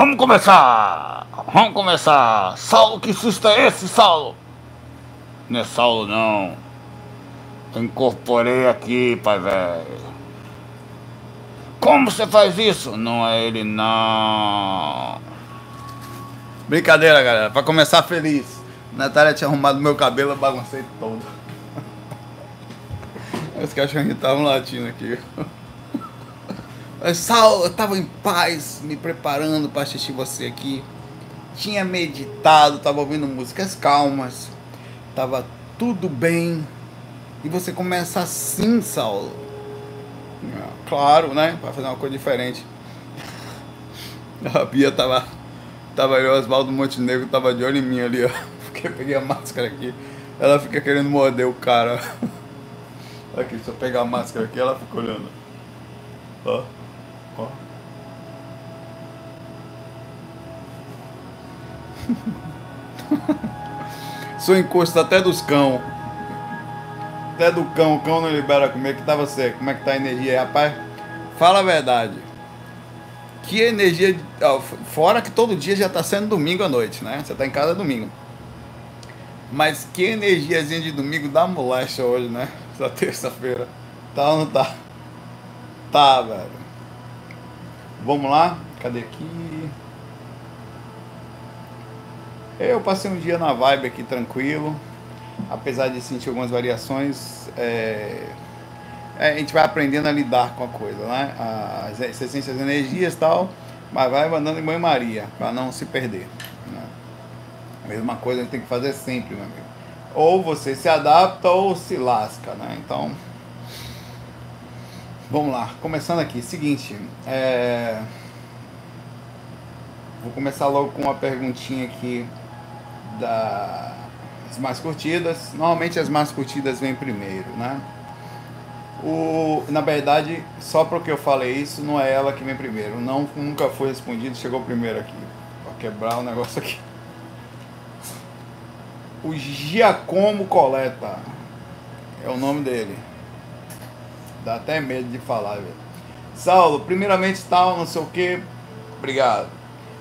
Vamos começar! Vamos começar! Saulo, que susto é esse, Saulo? Não é Saulo, não. Eu incorporei aqui, pai velho. Como você faz isso? Não é ele, não. Brincadeira, galera. Pra começar feliz. Natália tinha arrumado meu cabelo, eu baguncei todo. Os cachorrinhos estavam latindo aqui. Saulo, eu tava em paz, me preparando para assistir você aqui. Tinha meditado, tava ouvindo músicas calmas. Tava tudo bem. E você começa assim, Saulo. Claro, né? Para fazer uma coisa diferente. A Bia tava. Tava eu, Oswaldo Montenegro, tava de olho em mim ali, ó. Porque eu peguei a máscara aqui. Ela fica querendo morder o cara. Aqui, se eu pegar a máscara aqui, ela fica olhando. Ó. Sou encosto até dos cão. Até do cão, o cão não libera comer. Que tá você? Como é que tá a energia aí, rapaz? Fala a verdade. Que energia. Fora que todo dia já tá sendo domingo à noite, né? Você tá em casa domingo. Mas que energiazinha de domingo da moléstia hoje, né? Essa terça-feira. Tá ou não tá? Tá, velho. Vamos lá? Cadê aqui? Eu passei um dia na vibe aqui tranquilo. Apesar de sentir algumas variações, é... É, a gente vai aprendendo a lidar com a coisa, né? As essências, as energias e tal, mas vai mandando em banho-maria, para não se perder. Né? A mesma coisa a gente tem que fazer sempre, meu amigo. Ou você se adapta ou se lasca, né? Então, vamos lá. Começando aqui, seguinte, é... vou começar logo com uma perguntinha aqui das mais curtidas. Normalmente as mais curtidas vêm primeiro, né? O, na verdade, só porque eu falei isso, não é ela que vem primeiro. Não, nunca foi respondido, chegou primeiro aqui. Vou quebrar o negócio aqui. O Giacomo Coleta. É o nome dele. Dá até medo de falar, velho. Saulo, primeiramente tal, não sei o que. Obrigado.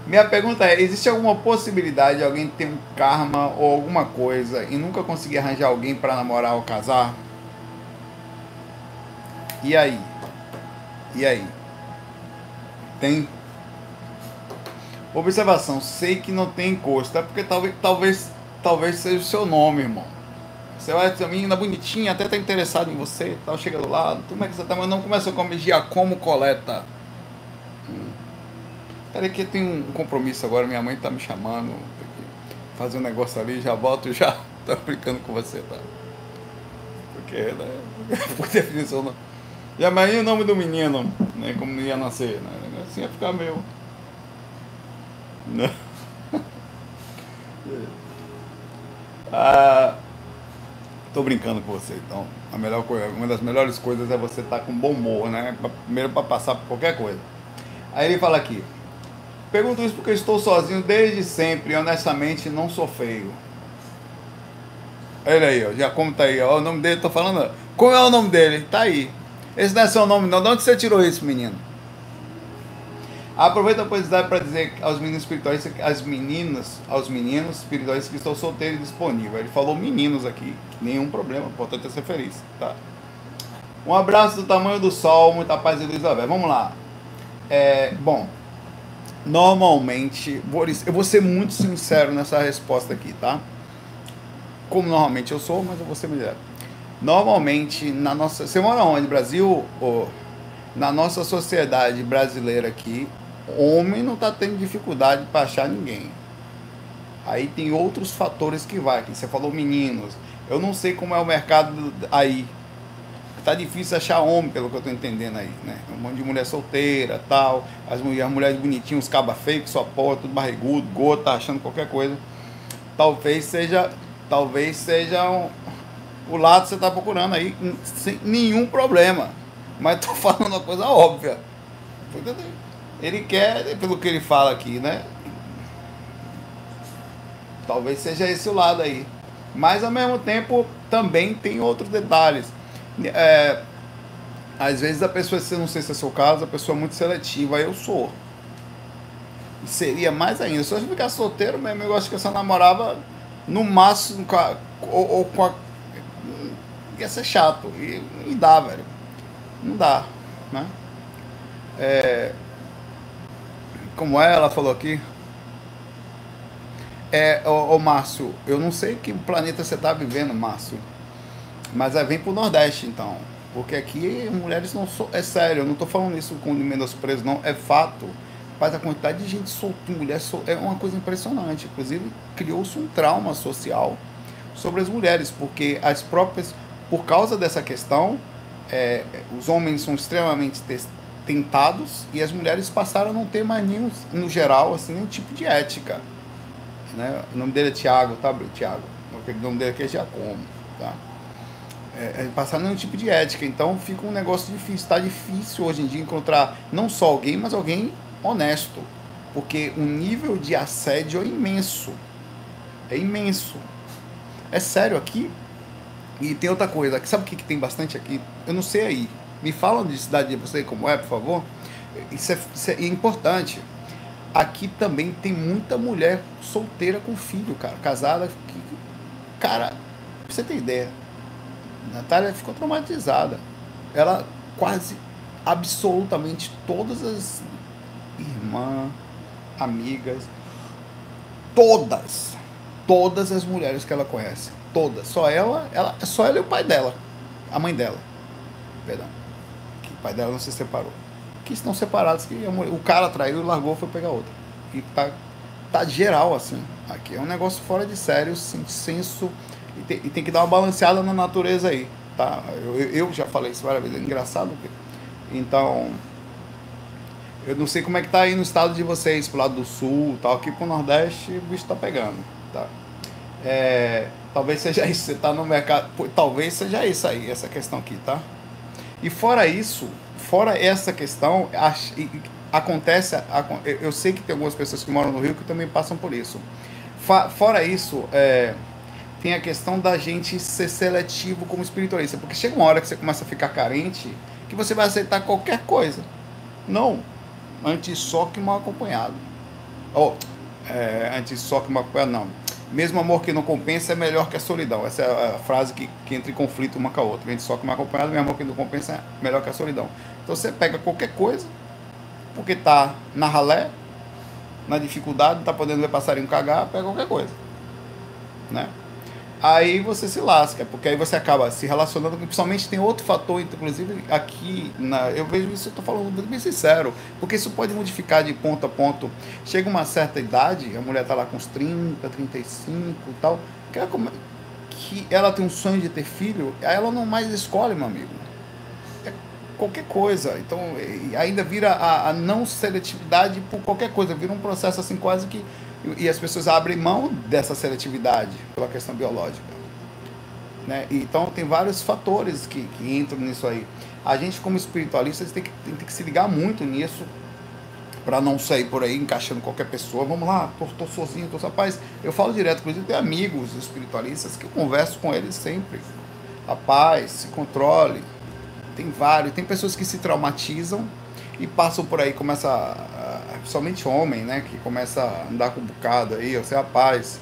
Minha pergunta é: existe alguma possibilidade de alguém ter um karma ou alguma coisa e nunca conseguir arranjar alguém para namorar ou casar? E aí? E aí? Tem observação, sei que não tem encosto, é porque talvez talvez talvez seja o seu nome, irmão. Você vai uma menina bonitinha, até tá interessado em você, tal, chega do lado, como é que você tá, mas não começa como coleta. Peraí que tem um compromisso agora, minha mãe tá me chamando, fazer um negócio ali, já volto, já tá brincando com você, tá? Porque, né? Por definição, não. E amanhã o nome do menino, né? Como ia nascer, né? Assim ia ficar meu. Né? Ah, tô brincando com você, então. A melhor coisa, uma das melhores coisas é você estar tá com bom humor, né? Primeiro para passar por qualquer coisa. Aí ele fala aqui: Pergunto isso porque estou sozinho desde sempre e honestamente não sou feio. Olha aí, ó, já como tá aí, ó, o nome dele, tô falando. Como é o nome dele? Tá aí. Esse não é seu nome, não. De onde você tirou isso, menino? Aproveita a oportunidade para dizer aos meninos espirituais, às meninas, aos meninos espirituais que estão solteiros e disponíveis. Ele falou meninos aqui, nenhum problema, importante é ser feliz, tá? Um abraço do tamanho do sol, muita paz e luz, velho. Vamos lá. É, bom, normalmente, eu vou ser muito sincero nessa resposta aqui, tá? Como normalmente eu sou, mas eu vou ser melhor. Normalmente, na nossa. Você mora onde? Brasil? Na nossa sociedade brasileira aqui, homem não está tendo dificuldade para achar ninguém. Aí tem outros fatores que vai. Você falou meninos. Eu não sei como é o mercado aí. Tá difícil achar homem, pelo que eu tô entendendo aí, né? Um monte de mulher solteira, tal. As mulheres, as mulheres bonitinhas, os cabas feios, só porra, tudo barrigudo, gota, achando qualquer coisa. Talvez seja, talvez seja um, o lado que você tá procurando aí, sem nenhum problema. Mas tô falando uma coisa óbvia. Ele quer, pelo que ele fala aqui, né? Talvez seja esse o lado aí. Mas ao mesmo tempo também tem outros detalhes. É, às vezes a pessoa, não sei se é seu caso, a pessoa é muito seletiva, eu sou. seria mais ainda. Se eu ficar solteiro mesmo, eu acho que eu só namorava no máximo com a, ou, ou, com a. ia ser chato. E, e dá, velho. Não dá. Né? É, como é, ela falou aqui. É, ô, ô Márcio, eu não sei que planeta você está vivendo, Márcio. Mas é, vem pro Nordeste, então. Porque aqui mulheres não são. É sério, eu não estou falando isso com menosprezo, não. É fato. Mas a quantidade de gente solta, mulher sol, é uma coisa impressionante. Inclusive, criou-se um trauma social sobre as mulheres, porque as próprias. Por causa dessa questão, é, os homens são extremamente tentados e as mulheres passaram a não ter mais nenhum, no geral, assim, nenhum tipo de ética. Né? O nome dele é Tiago, tá, Tiago? O nome dele aqui é Giacomo, tá? É, é, passar nenhum tipo de ética. Então fica um negócio difícil. Está difícil hoje em dia encontrar não só alguém, mas alguém honesto. Porque o nível de assédio é imenso. É imenso. É sério aqui. E tem outra coisa. Sabe o que, que tem bastante aqui? Eu não sei aí. Me falam de cidade de você como é, por favor. Isso é, isso é importante. Aqui também tem muita mulher solteira com filho, cara. Casada. Que, cara, pra você ter ideia Natália ficou traumatizada. Ela quase absolutamente todas as irmãs, amigas, todas, todas as mulheres que ela conhece, todas, só ela, ela, só ela e o pai dela, a mãe dela, perdão, que o pai dela não se separou, que estão separados, que mulher, o cara traiu, largou, foi pegar outra, e tá, tá geral assim, aqui é um negócio fora de sério, sem senso e tem, e tem, que dar uma balanceada na natureza aí, tá? Eu, eu já falei isso várias vezes, é engraçado. Então, eu não sei como é que tá aí no estado de vocês, pro lado do sul, tal. Aqui pro Nordeste o bicho tá pegando, tá? É, talvez seja isso, você tá no mercado, talvez seja isso aí, essa questão aqui, tá? E fora isso, fora essa questão, acontece, eu sei que tem algumas pessoas que moram no Rio que também passam por isso. Fora isso, é, tem a questão da gente ser seletivo como espiritualista, porque chega uma hora que você começa a ficar carente que você vai aceitar qualquer coisa. Não, antes só que mal acompanhado. Ou, oh, é, antes só que mal acompanhado, não. Mesmo amor que não compensa é melhor que a solidão. Essa é a frase que, que entra em conflito uma com a outra. Antes só que mal acompanhado, mesmo amor que não compensa é melhor que a solidão. Então você pega qualquer coisa, porque tá na ralé, na dificuldade, não tá podendo ver passarinho cagar, pega qualquer coisa. Né? Aí você se lasca, porque aí você acaba se relacionando, principalmente tem outro fator, inclusive aqui, na, eu vejo isso, eu estou falando bem sincero, porque isso pode modificar de ponto a ponto. Chega uma certa idade, a mulher está lá com uns 30, 35 e tal, que ela, que ela tem um sonho de ter filho, aí ela não mais escolhe, meu amigo. É qualquer coisa. Então, ainda vira a, a não seletividade por qualquer coisa, vira um processo assim quase que e as pessoas abrem mão dessa seletividade pela questão biológica. Né? Então tem vários fatores que, que entram nisso aí. A gente como espiritualistas tem que, tem, tem que se ligar muito nisso para não sair por aí encaixando qualquer pessoa. Vamos lá, tô sozinho, tô rapaz. Eu falo direto, inclusive tem amigos espiritualistas que eu converso com eles sempre. Rapaz, se controle. Tem vários, tem pessoas que se traumatizam e passam por aí, começa somente homem, né, que começa a andar com um bocado aí, você rapaz,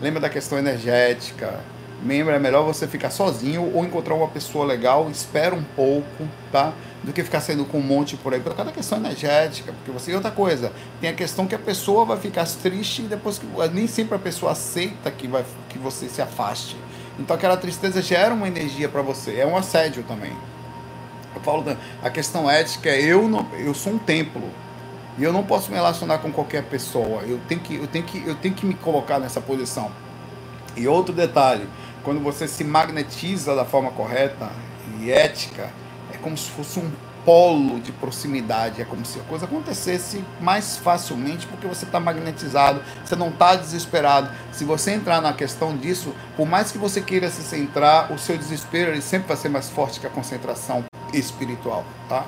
lembra da questão energética, lembra, é melhor você ficar sozinho ou encontrar uma pessoa legal, espera um pouco, tá? Do que ficar saindo com um monte por aí, por causa da questão energética, porque você, e outra coisa, tem a questão que a pessoa vai ficar triste e depois que, nem sempre a pessoa aceita que, vai, que você se afaste. Então aquela tristeza gera uma energia para você, é um assédio também. Eu falo, a questão ética é eu, não, eu sou um templo, e eu não posso me relacionar com qualquer pessoa. Eu tenho que, eu tenho que, eu tenho que me colocar nessa posição. E outro detalhe, quando você se magnetiza da forma correta e ética, é como se fosse um polo de proximidade. É como se a coisa acontecesse mais facilmente porque você está magnetizado, você não está desesperado. Se você entrar na questão disso, por mais que você queira se centrar, o seu desespero ele sempre vai ser mais forte que a concentração espiritual, tá?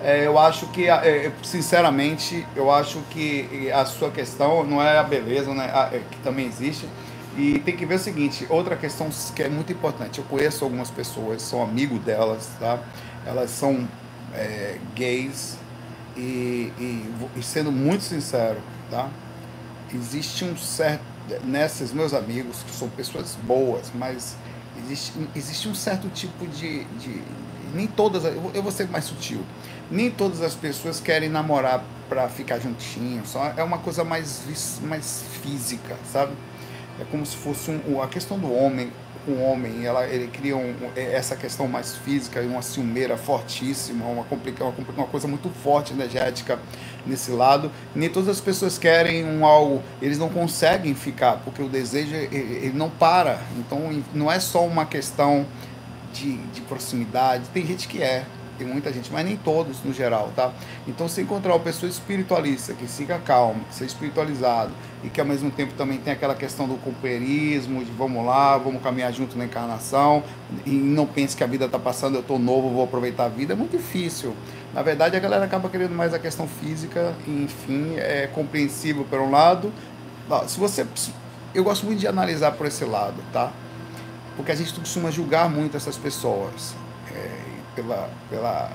É, eu acho que, é, sinceramente, eu acho que a sua questão não é a beleza, né, a, é, que também existe. E tem que ver o seguinte, outra questão que é muito importante. Eu conheço algumas pessoas, sou amigo delas, tá? Elas são é, gays e, e, e sendo muito sincero, tá? Existe um certo nesses meus amigos que são pessoas boas, mas existe, existe um certo tipo de, de nem todas, eu vou ser mais sutil. Nem todas as pessoas querem namorar para ficar juntinho, só é uma coisa mais mais física, sabe? É como se fosse um, a questão do homem um homem, ela, ele cria um, essa questão mais física uma ciumeira fortíssima, uma, complica, uma, uma coisa muito forte, energética nesse lado. Nem todas as pessoas querem um algo, eles não conseguem ficar, porque o desejo ele, ele não para. Então não é só uma questão de, de proximidade, tem gente que é, tem muita gente, mas nem todos no geral, tá? Então, se encontrar uma pessoa espiritualista, que fica calmo, que seja espiritualizado e que ao mesmo tempo também tem aquela questão do companheirismo, de vamos lá, vamos caminhar junto na encarnação e não pense que a vida está passando, eu estou novo, vou aproveitar a vida, é muito difícil. Na verdade, a galera acaba querendo mais a questão física, e, enfim, é compreensível por um lado. Se você. Eu gosto muito de analisar por esse lado, tá? Porque a gente costuma julgar muito essas pessoas. É, pela, pela,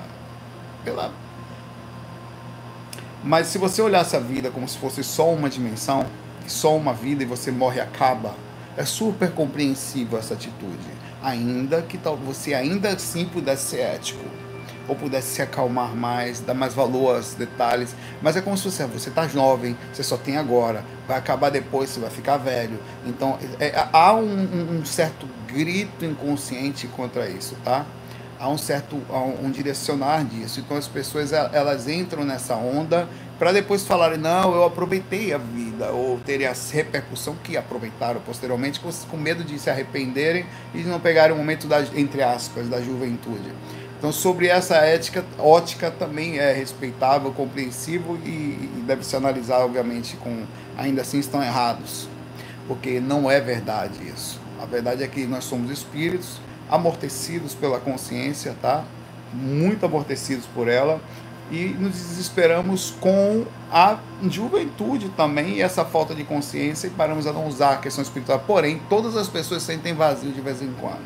pela. Mas se você olhasse a vida como se fosse só uma dimensão, só uma vida e você morre e acaba, é super compreensível essa atitude. Ainda que tal, você ainda assim pudesse ser ético, ou pudesse se acalmar mais, dar mais valor aos detalhes. Mas é como se você, você está jovem, você só tem agora, vai acabar depois, você vai ficar velho. Então é, há um, um certo grito inconsciente contra isso, tá? Há um certo há um, direcionar disso. Então as pessoas elas entram nessa onda para depois falarem não, eu aproveitei a vida ou terem a repercussão que aproveitaram posteriormente com, com medo de se arrependerem e de não pegarem o momento da entre aspas da juventude. Então sobre essa ética ótica também é respeitável, compreensivo e, e deve se analisar obviamente com ainda assim estão errados, porque não é verdade isso. A verdade é que nós somos espíritos amortecidos pela consciência, tá? Muito amortecidos por ela e nos desesperamos com a juventude também e essa falta de consciência e paramos a não usar a questão espiritual. Porém, todas as pessoas sentem vazio de vez em quando.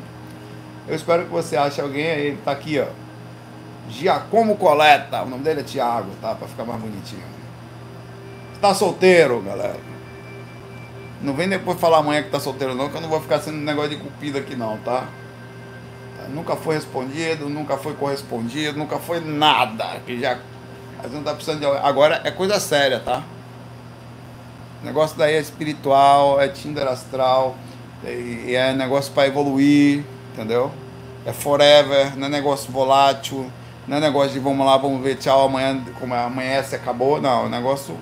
Eu espero que você ache alguém aí, tá aqui, ó. Giacomo Coleta, o nome dele é Tiago, tá? Para ficar mais bonitinho. Tá solteiro, galera. Não vem depois falar amanhã que tá solteiro não, que eu não vou ficar sendo negócio de cupido aqui não, tá? Nunca foi respondido, nunca foi correspondido, nunca foi nada. Que já a gente não tá precisando de. Agora é coisa séria, tá? O negócio daí é espiritual, é Tinder astral, é, é negócio para evoluir, entendeu? É forever, não é negócio volátil, não é negócio de vamos lá, vamos ver, tchau, amanhã, como é, amanhece, acabou. Não, é negócio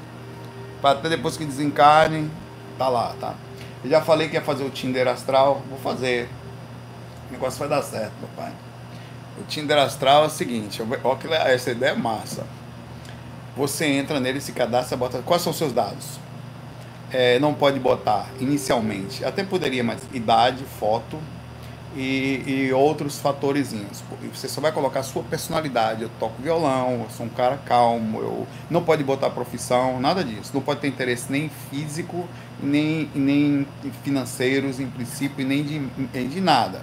para até depois que desencarne, tá lá, tá? Eu já falei que ia fazer o Tinder astral, vou fazer. O negócio vai dar certo, papai. O Tinder Astral é o seguinte, ó que essa ideia é massa. Você entra nele, se cadastra, bota. Quais são os seus dados? É, não pode botar inicialmente, até poderia, mas idade, foto e, e outros fatorezinhos. Você só vai colocar a sua personalidade. Eu toco violão, eu sou um cara calmo, eu não pode botar profissão, nada disso. Não pode ter interesse nem físico, nem, nem financeiros, em princípio, nem de, de nada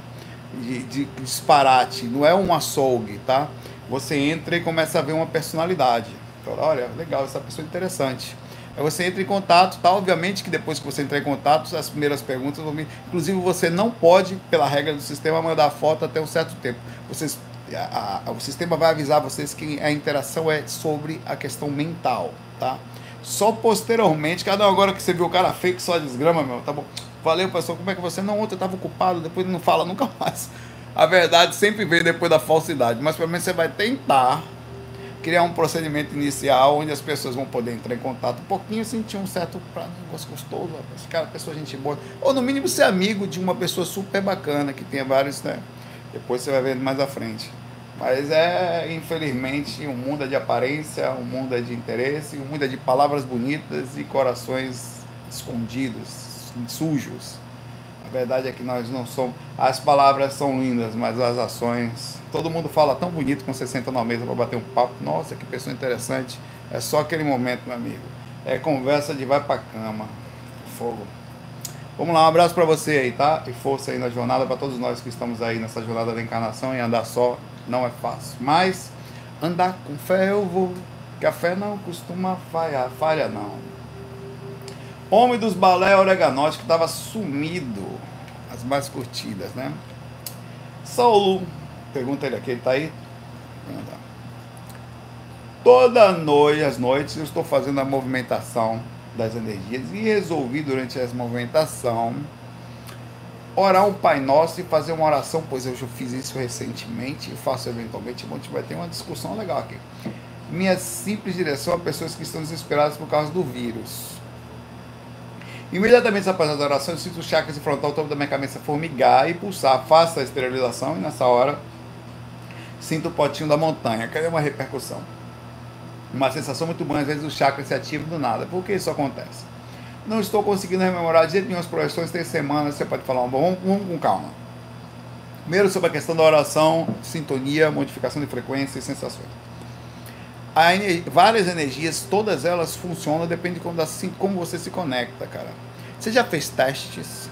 de, de disparate, não é um açougue, tá? Você entra e começa a ver uma personalidade. Então, olha, legal, essa pessoa é interessante. Aí você entra em contato, tá? Obviamente que depois que você entrar em contato, as primeiras perguntas vão vir. Inclusive, você não pode, pela regra do sistema, mandar foto até um certo tempo. Vocês, a, a, o sistema vai avisar vocês que a interação é sobre a questão mental, tá? Só posteriormente, cada agora que você viu o cara fake só desgrama, meu, tá bom. Valeu, pastor, como é que você? Não, ontem eu estava ocupado, depois não fala nunca mais. A verdade sempre vem depois da falsidade, mas pelo menos você vai tentar criar um procedimento inicial onde as pessoas vão poder entrar em contato um pouquinho, sentir um certo pra, negócio gostoso, esse cara, pessoa gente boa, ou no mínimo ser amigo de uma pessoa super bacana que tenha vários, né? Depois você vai ver mais à frente. Mas é, infelizmente, um mundo é de aparência, um mundo é de interesse, um mundo é de palavras bonitas e corações escondidos, sujos. A verdade é que nós não somos. As palavras são lindas, mas as ações. Todo mundo fala tão bonito quando você senta na mesa para bater um papo. Nossa, que pessoa interessante. É só aquele momento, meu amigo. É conversa de vai para cama. Fogo. Vamos lá, um abraço para você aí, tá? E força aí na jornada para todos nós que estamos aí nessa jornada da encarnação e andar só não é fácil. Mas andar com fé eu vou que a fé não costuma falhar, falha não. Homem dos balé oreganote que estava sumido, as mais curtidas, né? Saulo, pergunta ele aqui, ele tá aí? Toda noite, às noites, eu estou fazendo a movimentação das energias e resolvi durante essa movimentação orar um Pai Nosso e fazer uma oração, pois eu já fiz isso recentemente e faço eventualmente, gente vai ter uma discussão legal aqui. Minha simples direção a pessoas que estão desesperadas por causa do vírus. Imediatamente após a oração, sinto os chakras frontal topo da minha cabeça formigar e pulsar. Faço a esterilização e nessa hora sinto o potinho da montanha. Cadê uma repercussão? Uma sensação muito boa, às vezes o chakra se ativa do nada. Por que isso acontece? Não estou conseguindo rememorar de jeito nenhum as projeções, três semanas, você pode falar, vamos, vamos com calma. Primeiro sobre a questão da oração, sintonia, modificação de frequência e sensações. Várias energias, todas elas funcionam, depende de como, assim, como você se conecta, cara. Você já fez testes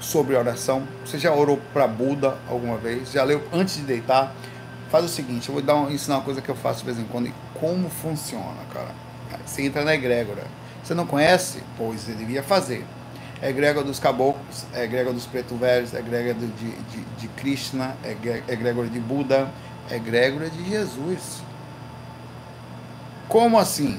sobre oração? Você já orou para Buda alguma vez? Já leu antes de deitar? Faz o seguinte, eu vou dar um, ensinar uma coisa que eu faço de vez em quando e como funciona, cara. Você entra na egrégora você não conhece? Pois você devia fazer. É egrégora dos caboclos, é egrégora dos preto velhos, é egrégora de, de, de Krishna, é egrégora de Buda, é egrégora de Jesus. Como assim?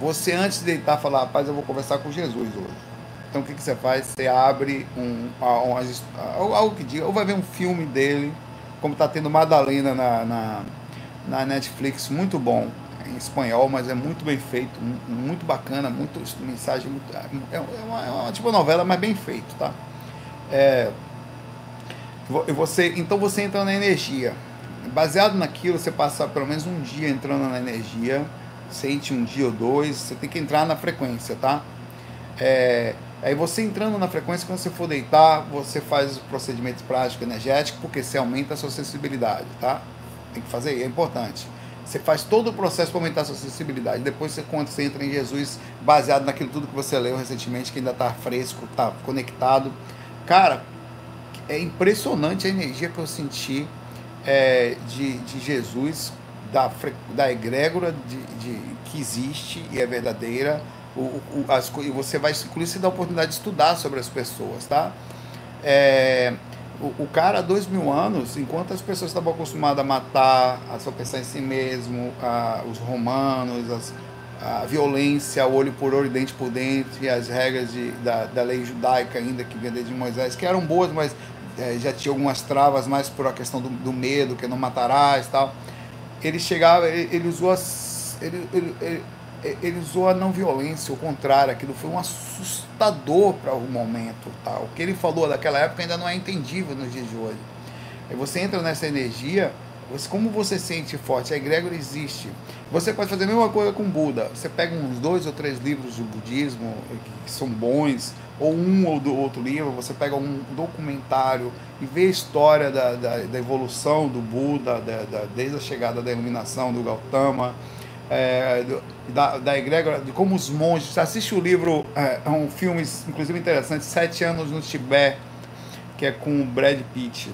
Você antes de deitar falar, rapaz, eu vou conversar com Jesus hoje. Então o que, que você faz? Você abre um, um, um, algo que diga, ou vai ver um filme dele, como está tendo Madalena na, na, na Netflix, muito bom em espanhol, mas é muito bem feito, muito bacana, muito mensagem, muito, é, é, uma, é uma tipo novela, mas bem feito, tá? É, você, então você entra na energia. Baseado naquilo, você passa pelo menos um dia entrando na energia, sente um dia ou dois, você tem que entrar na frequência, tá? É, aí você entrando na frequência, quando você for deitar, você faz o procedimento prático energético, porque você aumenta a sua sensibilidade, tá? Tem que fazer, é importante. Você faz todo o processo para aumentar a sua sensibilidade. Depois, você, quando você entra em Jesus, baseado naquilo tudo que você leu recentemente, que ainda está fresco, está conectado. Cara, é impressionante a energia que eu senti é, de, de Jesus, da, da egrégora de, de, que existe e é verdadeira. O, o, as, e você vai, inclusive, dar a oportunidade de estudar sobre as pessoas, tá? É, o, o cara há dois mil anos, enquanto as pessoas estavam acostumadas a matar, a só pensar em si mesmo, a, os romanos, as, a violência, o olho por olho, dente por dente, as regras de, da, da lei judaica ainda que vinha desde Moisés, que eram boas, mas é, já tinha algumas travas mais por a questão do, do medo, que não matarás e tal. Ele chegava, ele, ele usou as, ele, ele, ele é, usou a não violência, o contrário, aquilo foi um assustador para o momento. Tá? O que ele falou daquela época ainda não é entendível nos dias de hoje. Aí você entra nessa energia, você, como você sente forte, a egrégora existe. Você pode fazer a mesma coisa com Buda. Você pega uns dois ou três livros do budismo que são bons, ou um ou do outro livro, você pega um documentário e vê a história da, da, da evolução do Buda, da, da, desde a chegada da iluminação do Gautama é, da, da egrégora, de como os monges. Assiste o livro, é, é um filme inclusive interessante, Sete Anos no Tibete, que é com o Brad Pitt.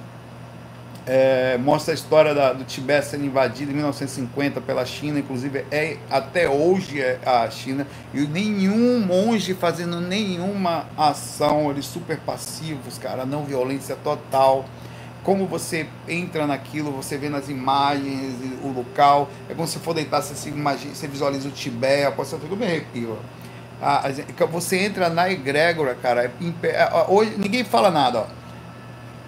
É, mostra a história da, do Tibete sendo invadido em 1950 pela China, inclusive é até hoje é a China, e nenhum monge fazendo nenhuma ação, eles super passivos, cara, não violência total como você entra naquilo, você vê nas imagens o local, é como se for deitar, você, se imagina, você visualiza o Tibete, pode ser tudo bem arrepio. Ah, você entra na egrégora, cara. É é, hoje ninguém fala nada. Ó.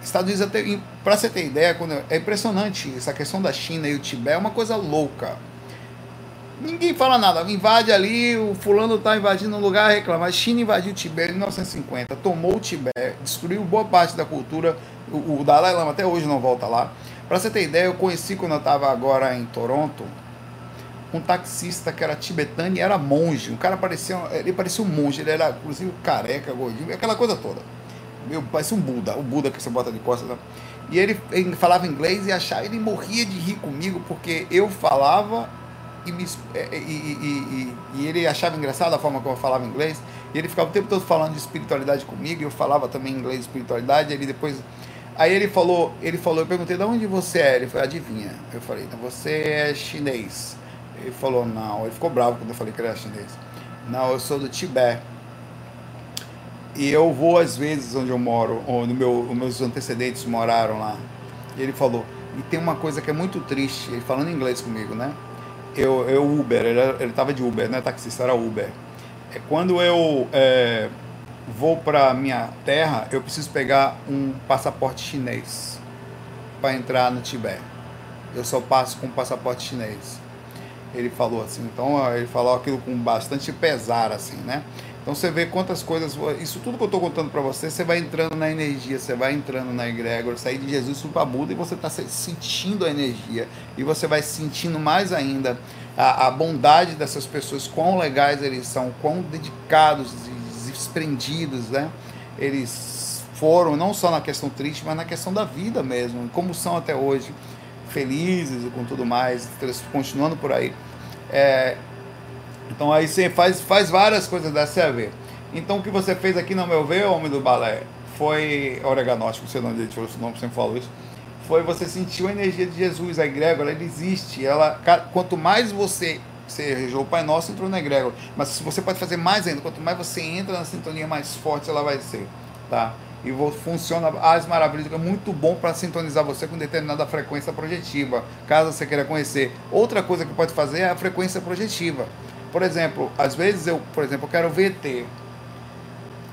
Estados Unidos, até, pra você ter ideia, quando, é impressionante essa questão da China e o Tibete, é uma coisa louca. Ninguém fala nada. Invade ali, o fulano tá invadindo um lugar, reclama. A China invadiu o Tibete em 1950, tomou o Tibete, destruiu boa parte da cultura o, Dalai Lama até hoje não volta lá. Para você ter ideia, eu conheci quando eu estava agora em Toronto um taxista que era tibetano e era monge. O cara parecia, ele parecia um monge, ele era inclusive careca, gordinho, aquela coisa toda. Meu, parecia um Buda, o Buda que você bota de costas. Né? E ele, ele, falava inglês e achava, ele morria de rir comigo porque eu falava e, me, e, e, e, ele achava engraçado a forma como eu falava inglês. E ele ficava o tempo todo falando de espiritualidade comigo, e eu falava também inglês de espiritualidade. Ele depois Aí ele falou, ele falou, eu perguntei de onde você é, ele falou, adivinha. Eu falei, você é chinês. Ele falou, não. Ele ficou bravo quando eu falei que ele era chinês. Não, eu sou do Tibete. E eu vou às vezes onde eu moro, onde meu, meus antecedentes moraram lá. E ele falou, e tem uma coisa que é muito triste, ele falando inglês comigo, né? Eu, eu Uber, ele, ele tava de Uber, né? Taxista era Uber. É, quando eu é, vou para minha terra, eu preciso pegar um passaporte chinês para entrar no Tibete. Eu só passo com um passaporte chinês. Ele falou assim, então ele falou aquilo com bastante pesar, assim, né? Então você vê quantas coisas, isso tudo que eu estou contando para você, você vai entrando na energia, você vai entrando na egrégora, sair de Jesus para Buda e você está sentindo a energia e você vai sentindo mais ainda a, a, bondade dessas pessoas, quão legais eles são, quão dedicados e desprendidos, né? Eles foram não só na questão triste, mas na questão da vida mesmo, como são até hoje, felizes e com tudo mais, continuando por aí. É, então aí você faz, faz várias coisas dessa a ver. Então o que você fez aqui, no meu ver, homem do balé, foi oreganóstico, você não falou seu nome, sempre falou isso. Foi você sentiu a energia de Jesus, a egrégora, ela existe. Ela, quanto mais você você regou o Pai Nosso, entrou na egrégora. Mas você pode fazer mais ainda, quanto mais você entra na sintonia, mais forte ela vai ser. Tá? E funciona as maravilhas, é muito bom para sintonizar você com determinada frequência projetiva, caso você queira conhecer. Outra coisa que pode fazer é a frequência projetiva. Por exemplo, às vezes eu, por exemplo, eu quero VT.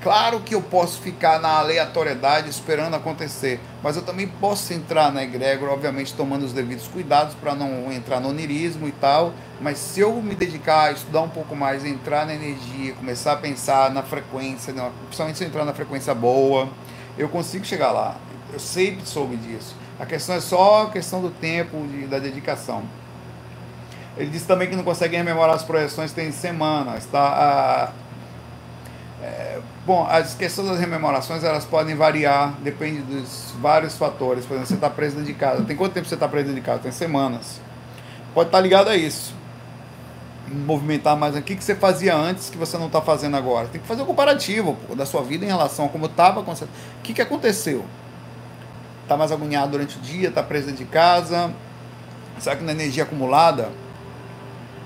Claro que eu posso ficar na aleatoriedade esperando acontecer, mas eu também posso entrar na egrégora, obviamente tomando os devidos cuidados para não entrar no onirismo e tal. Mas se eu me dedicar a estudar um pouco mais, entrar na energia, começar a pensar na frequência, principalmente se eu entrar na frequência boa, eu consigo chegar lá. Eu sempre soube disso. A questão é só a questão do tempo, da dedicação. Ele disse também que não consegue rememorar as projeções tem semanas. Tá? É, bom, as questões das rememorações elas podem variar, depende dos vários fatores. Por exemplo, você está preso dentro de casa. Tem quanto tempo você está preso dentro de casa? Tem semanas. Pode estar tá ligado a isso. Movimentar mais. O que, que você fazia antes que você não está fazendo agora? Tem que fazer um comparativo pô, da sua vida em relação a como estava. O que, que aconteceu? Está mais agoniado durante o dia? Está preso dentro de casa? Será que na energia acumulada?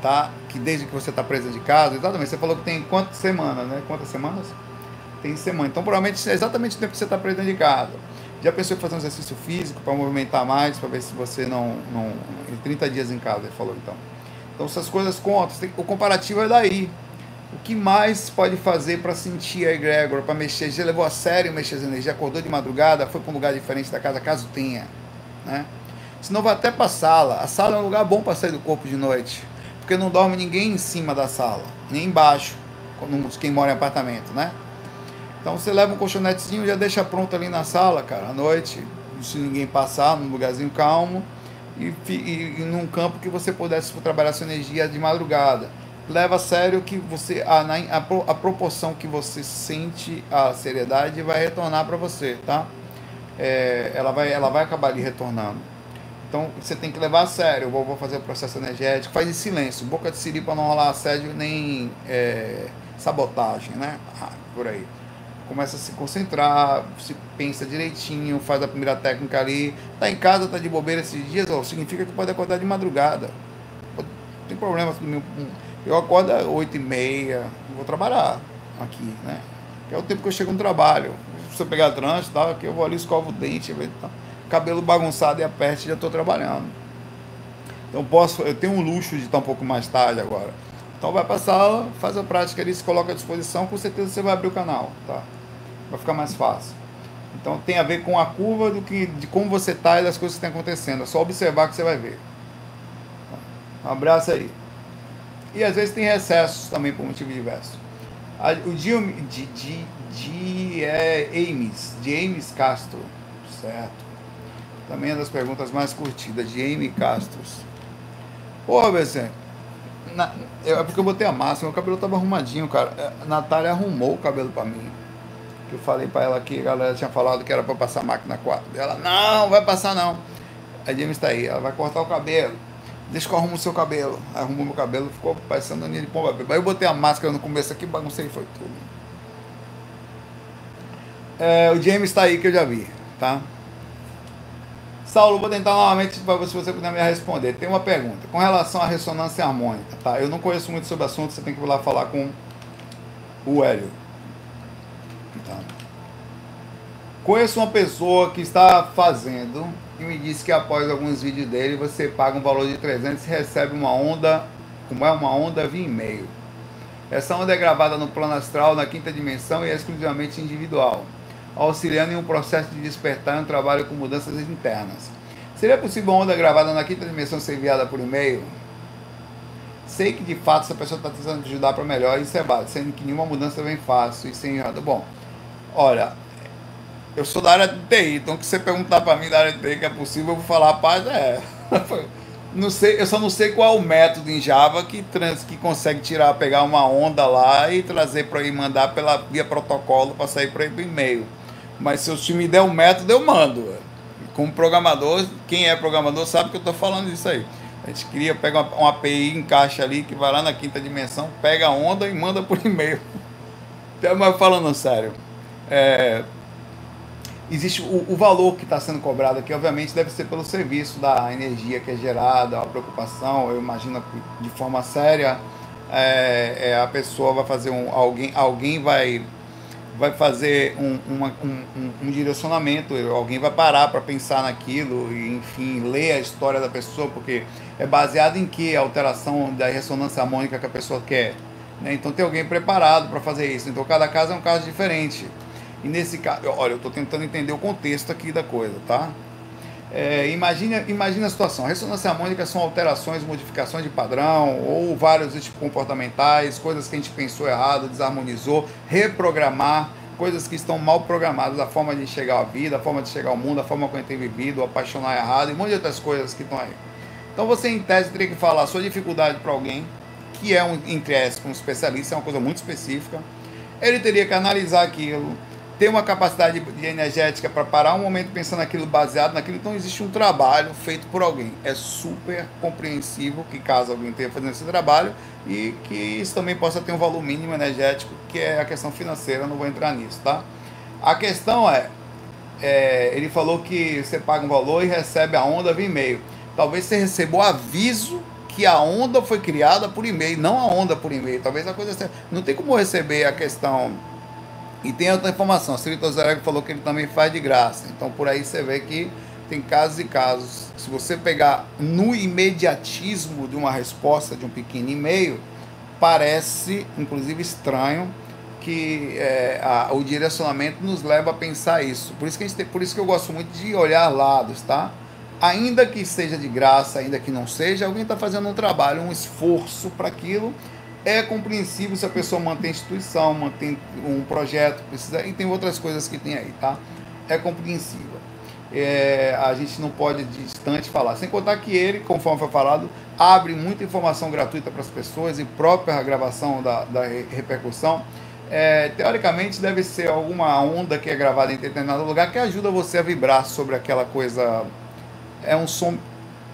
Tá? Que desde que você está presa de casa, exatamente. Você falou que tem quantas semanas, né? Quantas semanas? Tem semana. Então, provavelmente é exatamente o tempo que você está presa de casa. Já pensou em fazer um exercício físico para movimentar mais, para ver se você não, não. Em 30 dias em casa, ele falou então. Então, essas coisas contam. O comparativo é daí. O que mais pode fazer para sentir a egrégora, para mexer? Já levou a sério mexer as energias? Acordou de madrugada, foi para um lugar diferente da casa, caso tenha. Né? Senão vai até para a sala. A sala é um lugar bom para sair do corpo de noite porque não dorme ninguém em cima da sala, nem embaixo, quem mora em apartamento, né? Então você leva um colchonetezinho, já deixa pronto ali na sala, cara, à noite, se ninguém passar, num lugarzinho calmo, e, e, e num campo que você pudesse trabalhar sua energia de madrugada. Leva a sério que você a, a, a proporção que você sente a seriedade vai retornar para você, tá? É, ela, vai, ela vai acabar ali retornando. Então você tem que levar a sério. Eu vou fazer o processo energético, faz em silêncio, boca de siri para não rolar assédio nem é, sabotagem, né? Ah, por aí. Começa a se concentrar, se pensa direitinho, faz a primeira técnica ali. Tá em casa, tá de bobeira esses dias, ó, significa que pode acordar de madrugada. Não tem problema. Eu acordo às 8 e meia, vou trabalhar aqui, né? É o tempo que eu chego no trabalho. Se eu pegar trânsito, tá, que eu vou ali, escovo o dente, tá cabelo bagunçado e aperte, já estou trabalhando. Então posso, eu tenho um luxo de estar um pouco mais tarde agora. Então vai para a sala, faz a prática ali, se coloca à disposição, com certeza você vai abrir o canal, tá? Vai ficar mais fácil. Então tem a ver com a curva do que, de como você está e das coisas que estão acontecendo. É só observar que você vai ver. Um abraço aí. E às vezes tem recessos também por motivo diverso. O Diomi, de, de, de, é, Ames, de Ames Castro, certo? Também é das perguntas mais curtidas, de Amy Castros. Ô, BC, na, é porque eu botei a máscara, meu cabelo tava arrumadinho, cara. É, a Natália arrumou o cabelo pra mim. Eu falei pra ela que a galera tinha falado que era pra passar máquina 4. Ela, não, vai passar não. A James tá aí, ela vai cortar o cabelo. Deixa que eu arrumo o seu cabelo. Arrumou meu cabelo, ficou parecendo aninha de pomba. Aí eu botei a máscara no começo aqui, baguncei foi tudo. É, o James tá aí que eu já vi, tá? Saulo, vou tentar novamente para você, você puder me responder. Tem uma pergunta com relação à ressonância harmônica, tá? Eu não conheço muito sobre o assunto, você tem que ir lá falar com o Hélio. Tá. Conheço uma pessoa que está fazendo e me disse que após alguns vídeos dele você paga um valor de 300 e recebe uma onda, como é uma onda via e-mail. Essa onda é gravada no plano astral, na quinta dimensão e é exclusivamente individual auxiliando em um processo de despertar e um trabalho com mudanças internas. Seria possível uma onda gravada na quinta dimensão ser enviada por e-mail? Sei que de fato essa pessoa está tentando ajudar para melhor, isso é básico, sendo que nenhuma mudança vem fácil e sem nada. Bom, olha, eu sou da área de TI, então que você perguntar para mim da área de TI que é possível, eu vou falar, paz, é. Não sei, eu só não sei qual é o método em Java que, trans, que consegue tirar, pegar uma onda lá e trazer para ir mandar pela via protocolo para sair para e-mail. Mas se o time der um método, eu mando. Como programador, quem é programador sabe que eu estou falando disso aí. A gente cria, pega uma, uma API, encaixa ali, que vai lá na quinta dimensão, pega a onda e manda por e-mail. Mas falando sério, é, existe o, o, valor que está sendo cobrado aqui, obviamente, deve ser pelo serviço da energia que é gerada, a preocupação, eu imagino de forma séria, é, é, a pessoa vai fazer um. Alguém, alguém vai vai fazer um, uma, um, um, direcionamento, alguém vai parar para pensar naquilo e, enfim, ler a história da pessoa, porque é baseado em que a alteração da ressonância harmônica que a pessoa quer. Né? Então, tem alguém preparado para fazer isso. Então, cada caso é um caso diferente. E nesse caso, olha, eu estou tentando entender o contexto aqui da coisa, tá? É, imagine, imagine a situação. Ressonância harmônica são alterações, modificações de padrão ou vários tipos comportamentais, coisas que a gente pensou errado, desarmonizou, reprogramar coisas que estão mal programadas, a forma de chegar à vida, a forma de chegar ao mundo, a forma como a gente tem vivido, apaixonar errado e um monte de outras coisas que estão aí. Então você, em tese, teria que falar a sua dificuldade para alguém, que é um, um especialista, é uma coisa muito específica. Ele teria que analisar aquilo, ter uma capacidade de energética para parar um momento pensando naquilo, baseado naquilo. Então existe um trabalho feito por alguém. É super compreensível que caso alguém esteja fazendo esse trabalho e que isso também possa ter um valor mínimo energético, que é a questão financeira, não vou entrar nisso, tá? A questão é, é ele falou que você paga um valor e recebe a onda via e-mail. Talvez você receba o aviso que a onda foi criada por e-mail, não a onda por e-mail. Talvez a coisa seja. Não tem como receber a questão e tem outra informação, o Srito Zarego falou que ele também faz de graça. Então por aí você vê que tem casos e casos. Se você pegar no imediatismo de uma resposta de um pequeno e-mail, parece inclusive estranho que é, a, o direcionamento nos leva a pensar isso. Por isso, que gente por isso que eu gosto muito de olhar lados, tá? Ainda que seja de graça, ainda que não seja, alguém está fazendo um trabalho, um esforço para aquilo é compreensível se a pessoa mantém instituição, mantém um projeto, precisa, e tem outras coisas que tem aí, tá? É compreensível. É, a gente não pode distante falar. Sem contar que ele, conforme foi falado, abre muita informação gratuita para as pessoas e própria gravação da, da repercussão. É, teoricamente deve ser alguma onda que é gravada em determinado lugar que ajuda você a vibrar sobre aquela coisa. É um som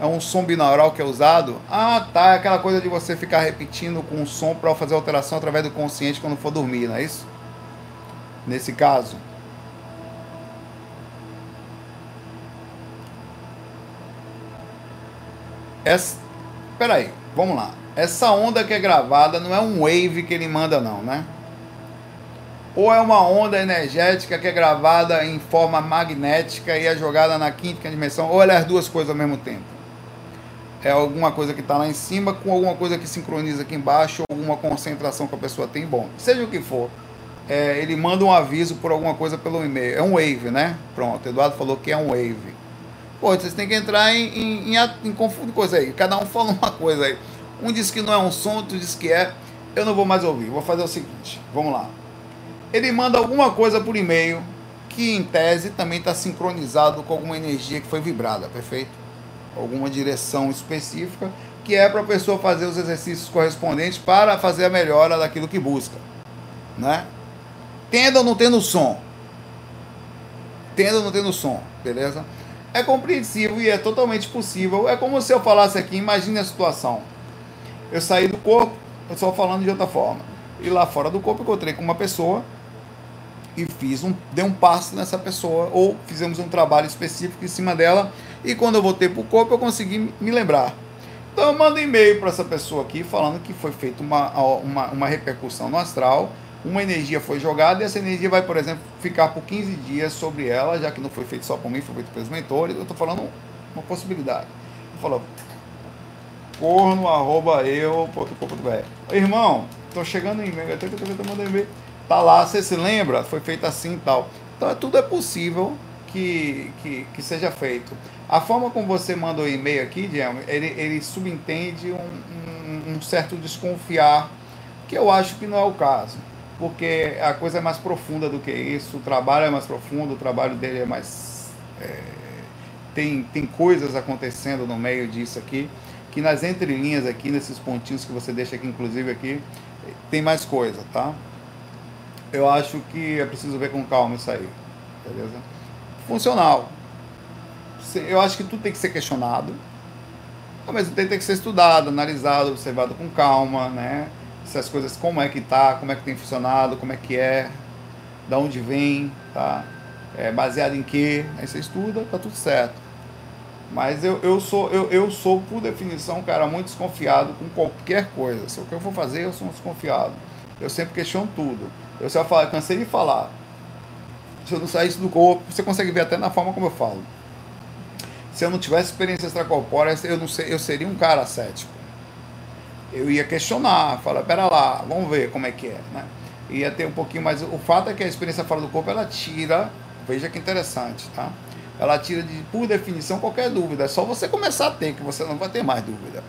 é um som binaural que é usado. Ah, tá, é aquela coisa de você ficar repetindo com o som para fazer alteração através do consciente quando for dormir, não é isso? Nesse caso. Essa, peraí, vamos lá. Essa onda que é gravada não é um wave que ele manda não, né? Ou é uma onda energética que é gravada em forma magnética e é jogada na quinta dimensão, ou ela é as duas coisas ao mesmo tempo é alguma coisa que está lá em cima com alguma coisa que sincroniza aqui embaixo, alguma concentração que a pessoa tem. Bom, seja o que for, é, ele manda um aviso por alguma coisa pelo e-mail. É um wave, né? Pronto, Eduardo falou que é um wave. Pô, vocês têm que entrar em, em, em, em coisa aí. Cada um fala uma coisa aí. Um diz que não é um som, outro diz que é. Eu não vou mais ouvir. Vou fazer o seguinte: vamos lá. Ele manda alguma coisa por e-mail que, em tese, também está sincronizado com alguma energia que foi vibrada, perfeito? Alguma direção específica, que é para a pessoa fazer os exercícios correspondentes para fazer a melhora daquilo que busca. Né? Tendo ou não tendo som. Tendo ou não tendo som, beleza? É compreensível e é totalmente possível. É como se eu falasse aqui, imagine a situação. Eu saí do corpo, eu só falando de outra forma. E lá fora do corpo encontrei com uma pessoa e fiz um, dei um passo nessa pessoa, ou fizemos um trabalho específico em cima dela E quando eu voltei para o corpo, eu consegui me lembrar. Então eu mando e-mail para essa pessoa aqui falando que foi feita uma, uma, uma repercussão no astral, uma energia foi jogada e essa energia vai, por exemplo, ficar por 15 dias sobre ela, já que não foi feito só por mim, foi feito pelos mentores. Eu estou falando uma possibilidade. Eu falo, corno, arroba eu, Irmão, tô chegando em e-mail, tô, tô, tô, tô mandando e-mail. Tá lá, você se lembra? Foi feito assim e tal. Então tudo é possível que, que, que seja feito. A forma como você manda o e-mail aqui, Diego, ele, ele subentende um, um, um, certo desconfiar, que eu acho que não é o caso. Porque a coisa é mais profunda do que isso, o trabalho é mais profundo, o trabalho dele é mais. É, tem, tem coisas acontecendo no meio disso aqui, que nas entrelinhas aqui, nesses pontinhos que você deixa aqui, inclusive aqui, tem mais coisa, tá? Eu acho que é preciso ver com calma isso aí, beleza? Funcional. Eu acho que tudo tem que ser questionado, ao mesmo tempo tem que ser estudado, analisado, observado com calma, né? Se as coisas, como é que tá, como é que tem funcionado, como é que é, da onde vem, tá? É, baseado em quê? Aí você estuda, tá tudo certo. Mas eu, eu, sou, eu, eu sou, por definição, um cara muito desconfiado com qualquer coisa. Se o que eu for fazer, eu sou um desconfiado. Eu sempre questiono tudo. Eu só falo, cansei de falar. Se eu não saísse do corpo, você consegue ver até na forma como eu falo. Se eu não tivesse experiência extracorpórea, eu, não sei, eu seria um cara cético. Eu ia questionar, falar, pera lá, vamos ver como é que é, né? Ia ter um pouquinho mais. O fato é que a experiência fora do corpo, ela tira, veja que interessante, tá? ela tira de, por definição qualquer dúvida. É só você começar a ter, que você não vai ter mais dúvida.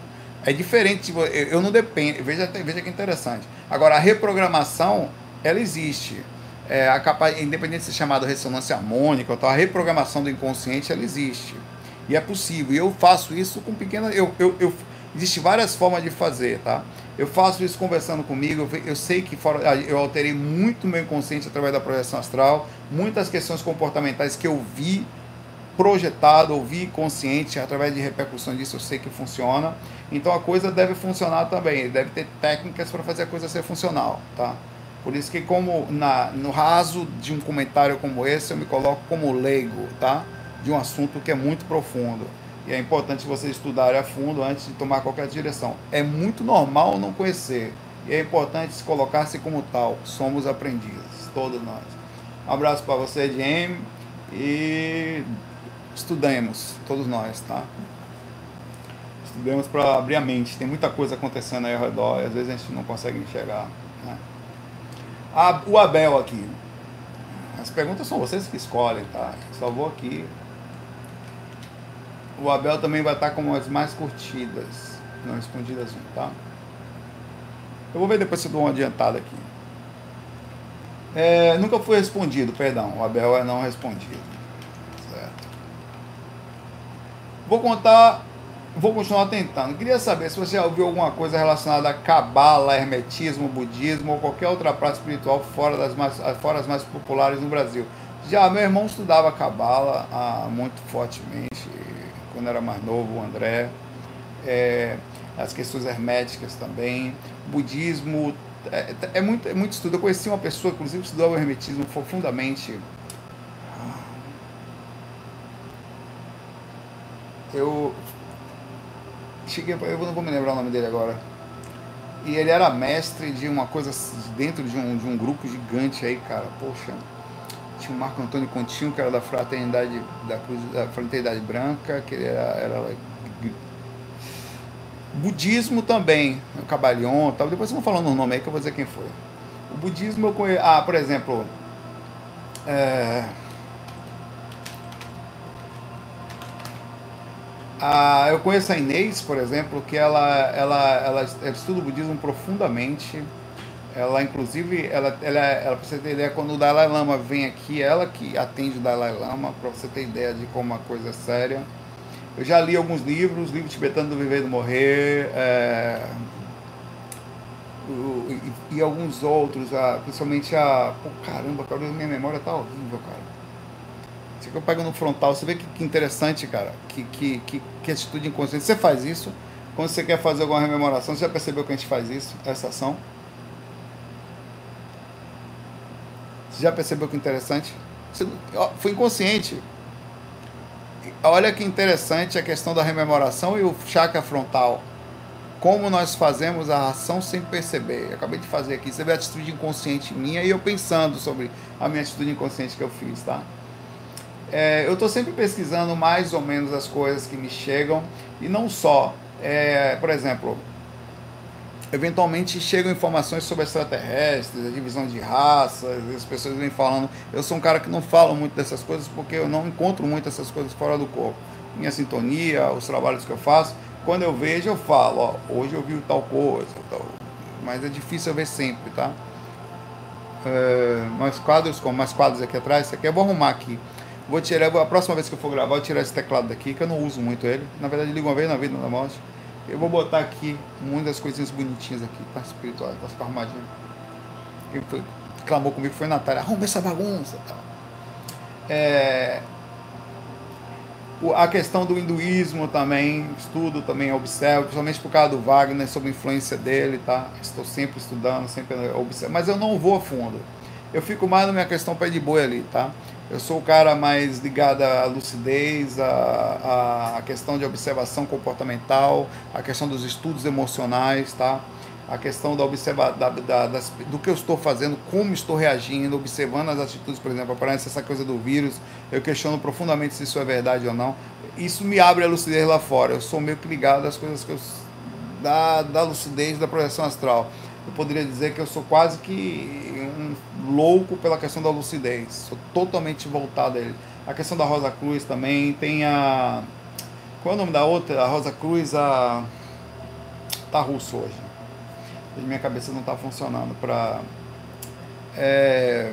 É diferente, eu não dependo, veja, veja que interessante. Agora, a reprogramação, ela existe. É, a capa, independente de ser chamado ressonância harmônica, ou a reprogramação do inconsciente, ela existe. E é possível. E eu faço isso com pequenas. Eu, eu, eu, existe várias formas de fazer, tá? Eu faço isso conversando comigo. Eu, eu sei que fora, eu alterei muito meu inconsciente através da projeção astral. Muitas questões comportamentais que eu vi projetado, ouvir consciente, através de repercussões disso eu sei que funciona. Então a coisa deve funcionar também, deve ter técnicas para fazer a coisa ser funcional, tá? Por isso que como na, no raso de um comentário como esse, eu me coloco como leigo, tá? De um assunto que é muito profundo. E é importante você estudar a fundo antes de tomar qualquer direção. É muito normal não conhecer. E é importante se colocar-se como tal. Somos aprendizes, todos nós. Um abraço para você, DM. E estudemos, todos nós, tá? Estudemos para abrir a mente. Tem muita coisa acontecendo aí ao redor e às vezes a gente não consegue enxergar. Né? A, o Abel aqui. As perguntas são vocês que escolhem, tá? Só vou aqui. O Abel também vai estar como as mais curtidas, não respondidas, tá? Eu vou ver depois se eu dou uma adiantada aqui. É, nunca foi respondido, perdão. O Abel é não respondido. Vou contar, vou continuar tentando. Queria saber se você ouviu alguma coisa relacionada a cabala, hermetismo, budismo ou qualquer outra prática espiritual fora das mais, fora as mais populares no Brasil. Já meu irmão estudava cabala ah, muito fortemente quando era mais novo, o André. É, as questões herméticas também. Budismo é, é, muito, é muito estudo. Eu conheci uma pessoa, inclusive, que estudou o hermetismo profundamente eu cheguei, eu não vou me lembrar o nome dele agora. E ele era mestre de uma coisa dentro de um, de um grupo gigante aí, cara. Poxa, tinha o Marco Antônio Continho, que era da Fraternidade da Cruz, da Fraternidade Branca, que era, era budismo também, o Cabalion, tal. Depois vocês vão falando o nome aí que eu vou dizer quem foi. O budismo eu conheço, ah, por exemplo, é, Ah, eu conheço a Inês, por exemplo, que ela, ela, ela, estuda o budismo profundamente. Ela, inclusive, ela, ela, ela para você ter ideia, quando o Dalai Lama vem aqui, ela que atende o Dalai Lama, para você ter ideia de como a coisa é séria. Eu já li alguns livros, livro tibetano do Viver e do Morrer, é, e, e, alguns outros, ah, principalmente a. Pô, caramba, cara, minha memória tá horrível, cara que eu pego no frontal. Você vê que, que interessante, cara. Que, que, que, que, atitude inconsciente. Você faz isso. Quando você quer fazer alguma rememoração, você já percebeu que a gente faz isso, essa ação? Você já percebeu que interessante? Foi inconsciente. olha que interessante a questão da rememoração e o chakra frontal. Como nós fazemos a ação sem perceber. Eu acabei de fazer aqui. Você vê a atitude inconsciente minha e eu pensando sobre a minha atitude inconsciente que eu fiz, tá? É, eu estou sempre pesquisando mais ou menos as coisas que me chegam e não só. É, por exemplo, eventualmente chegam informações sobre extraterrestres, a divisão de raças, as pessoas vêm falando. Eu sou um cara que não fala muito dessas coisas porque eu não encontro muito essas coisas fora do corpo. Minha sintonia, os trabalhos que eu faço, quando eu vejo, eu falo, ó, hoje eu vi tal coisa, tal. mas é difícil eu ver sempre, tá? É, mais quadros, como mais quadros aqui atrás, isso aqui eu vou arrumar aqui. Vou tirar, a próxima vez que eu for gravar, eu vou tirar esse teclado daqui, que eu não uso muito ele. Na verdade, ligo uma vez na vida da morte. Eu vou botar aqui muitas coisinhas bonitinhas aqui, tá espiritual, tá ficar arrumadinho. Quem foi, clamou comigo foi Natália, arruma essa bagunça. É, a questão do hinduísmo também, estudo também, observo, principalmente por causa do Wagner, sobre a influência dele, tá? Estou sempre estudando, sempre observo, mas eu não vou a fundo. Eu fico mais na minha questão pé de boi ali, tá? Eu sou o cara mais ligado à lucidez, à, à questão de observação comportamental, a questão dos estudos emocionais, tá? A questão da observa, da, da, das, do que eu estou fazendo, como estou reagindo, observando as atitudes, por exemplo, aparece essa coisa do vírus, eu questiono profundamente se isso é verdade ou não. Isso me abre a lucidez lá fora. Eu sou meio que ligado às coisas que eu, da, da lucidez, da projeção astral eu poderia dizer que eu sou quase que um louco pela questão da lucidez. Sou totalmente voltado a ele. A questão da Rosa Cruz também. Tem a. Qual é o nome da outra? A Rosa Cruz, a. Tá russo hoje. Minha cabeça não está funcionando para. É...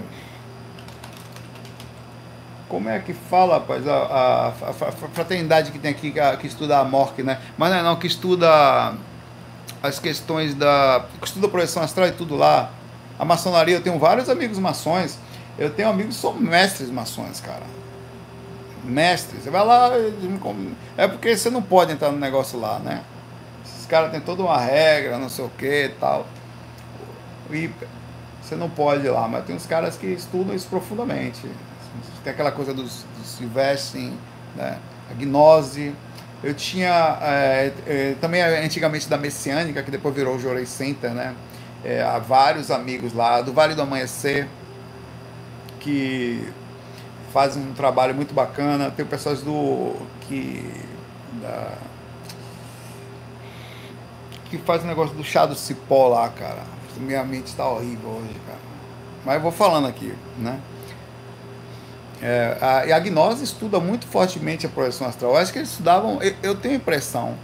Como é que fala, rapaz? A, a, a, fraternidade que tem aqui, que estuda a morte, né? Mas não é não, que estuda as questões da. Estuda projeção astral e tudo lá. A maçonaria, eu tenho vários amigos maçons. Eu tenho amigos que são mestres maçons, cara. Mestres. Você vai lá. É porque você não pode entrar no negócio lá, né? Esses caras têm toda uma regra, não sei o que e tal. E você não pode ir lá, mas tem uns caras que estudam isso profundamente. Tem aquela coisa dos, dos Silvestre, né? a gnose eu tinha é, é, também antigamente da Messiânica, que depois virou o Jorei Center, né? É, há vários amigos lá, do Vale do Amanhecer, que fazem um trabalho muito bacana. Tem pessoas do. que. Da, que faz o negócio do chá do cipó lá, cara. Minha mente está horrível hoje, cara. Mas eu vou falando aqui, né? É, a, e a gnose estuda muito fortemente a projeção astral. Eu acho que eles estudavam, eu, eu, tenho a impressão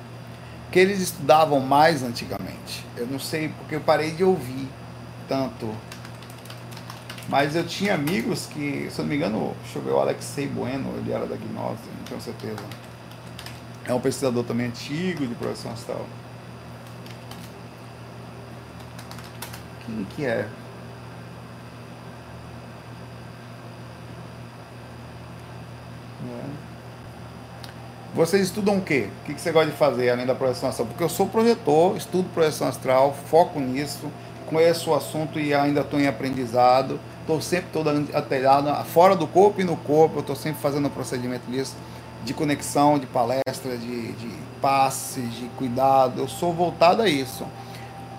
que eles estudavam mais antigamente. Eu não sei, porque eu parei de ouvir tanto. Mas eu tinha amigos que, se eu não me engano, deixa eu ver, o Alexei Bueno, ele era da gnose, não tenho certeza. É um pesquisador também antigo de projeção astral. Quem que é? Vocês estudam o quê? O que você gosta de fazer além da projeção astral? Porque eu sou projetor, estudo projeção astral, foco nisso, conheço o assunto e ainda estou em aprendizado. Estou sempre todo atelhado, fora do corpo e no corpo, eu estou sempre fazendo um procedimento disso, de conexão, de palestra, de, de passe, de cuidado. Eu sou voltado a isso.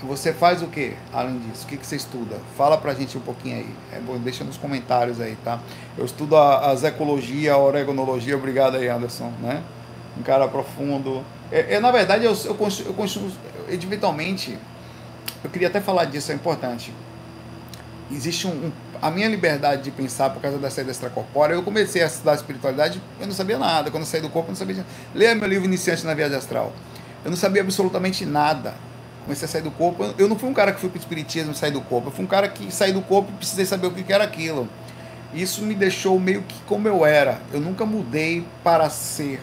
Você faz o que além disso? O que, que você estuda? Fala pra gente um pouquinho aí. É bom, deixa nos comentários aí, tá? Eu estudo a, as ecologia, a oregonologia. Obrigado aí, Anderson, né? um cara profundo. É, é na verdade, eu, eu, eu construo, eventualmente, eu queria até falar disso, é importante. Existe um, um, a minha liberdade de pensar por causa da saída extracorpórea. Eu comecei a estudar espiritualidade, eu não sabia nada. Quando eu saí do corpo, eu não sabia. Leia meu livro Iniciante na Viagem Astral. Eu não sabia absolutamente nada. Comecei a sair do corpo. Eu não fui um cara que fui para o espiritismo e saí do corpo. Eu fui um cara que saí do corpo e precisei saber o que era aquilo. Isso me deixou meio que como eu era. Eu nunca mudei para ser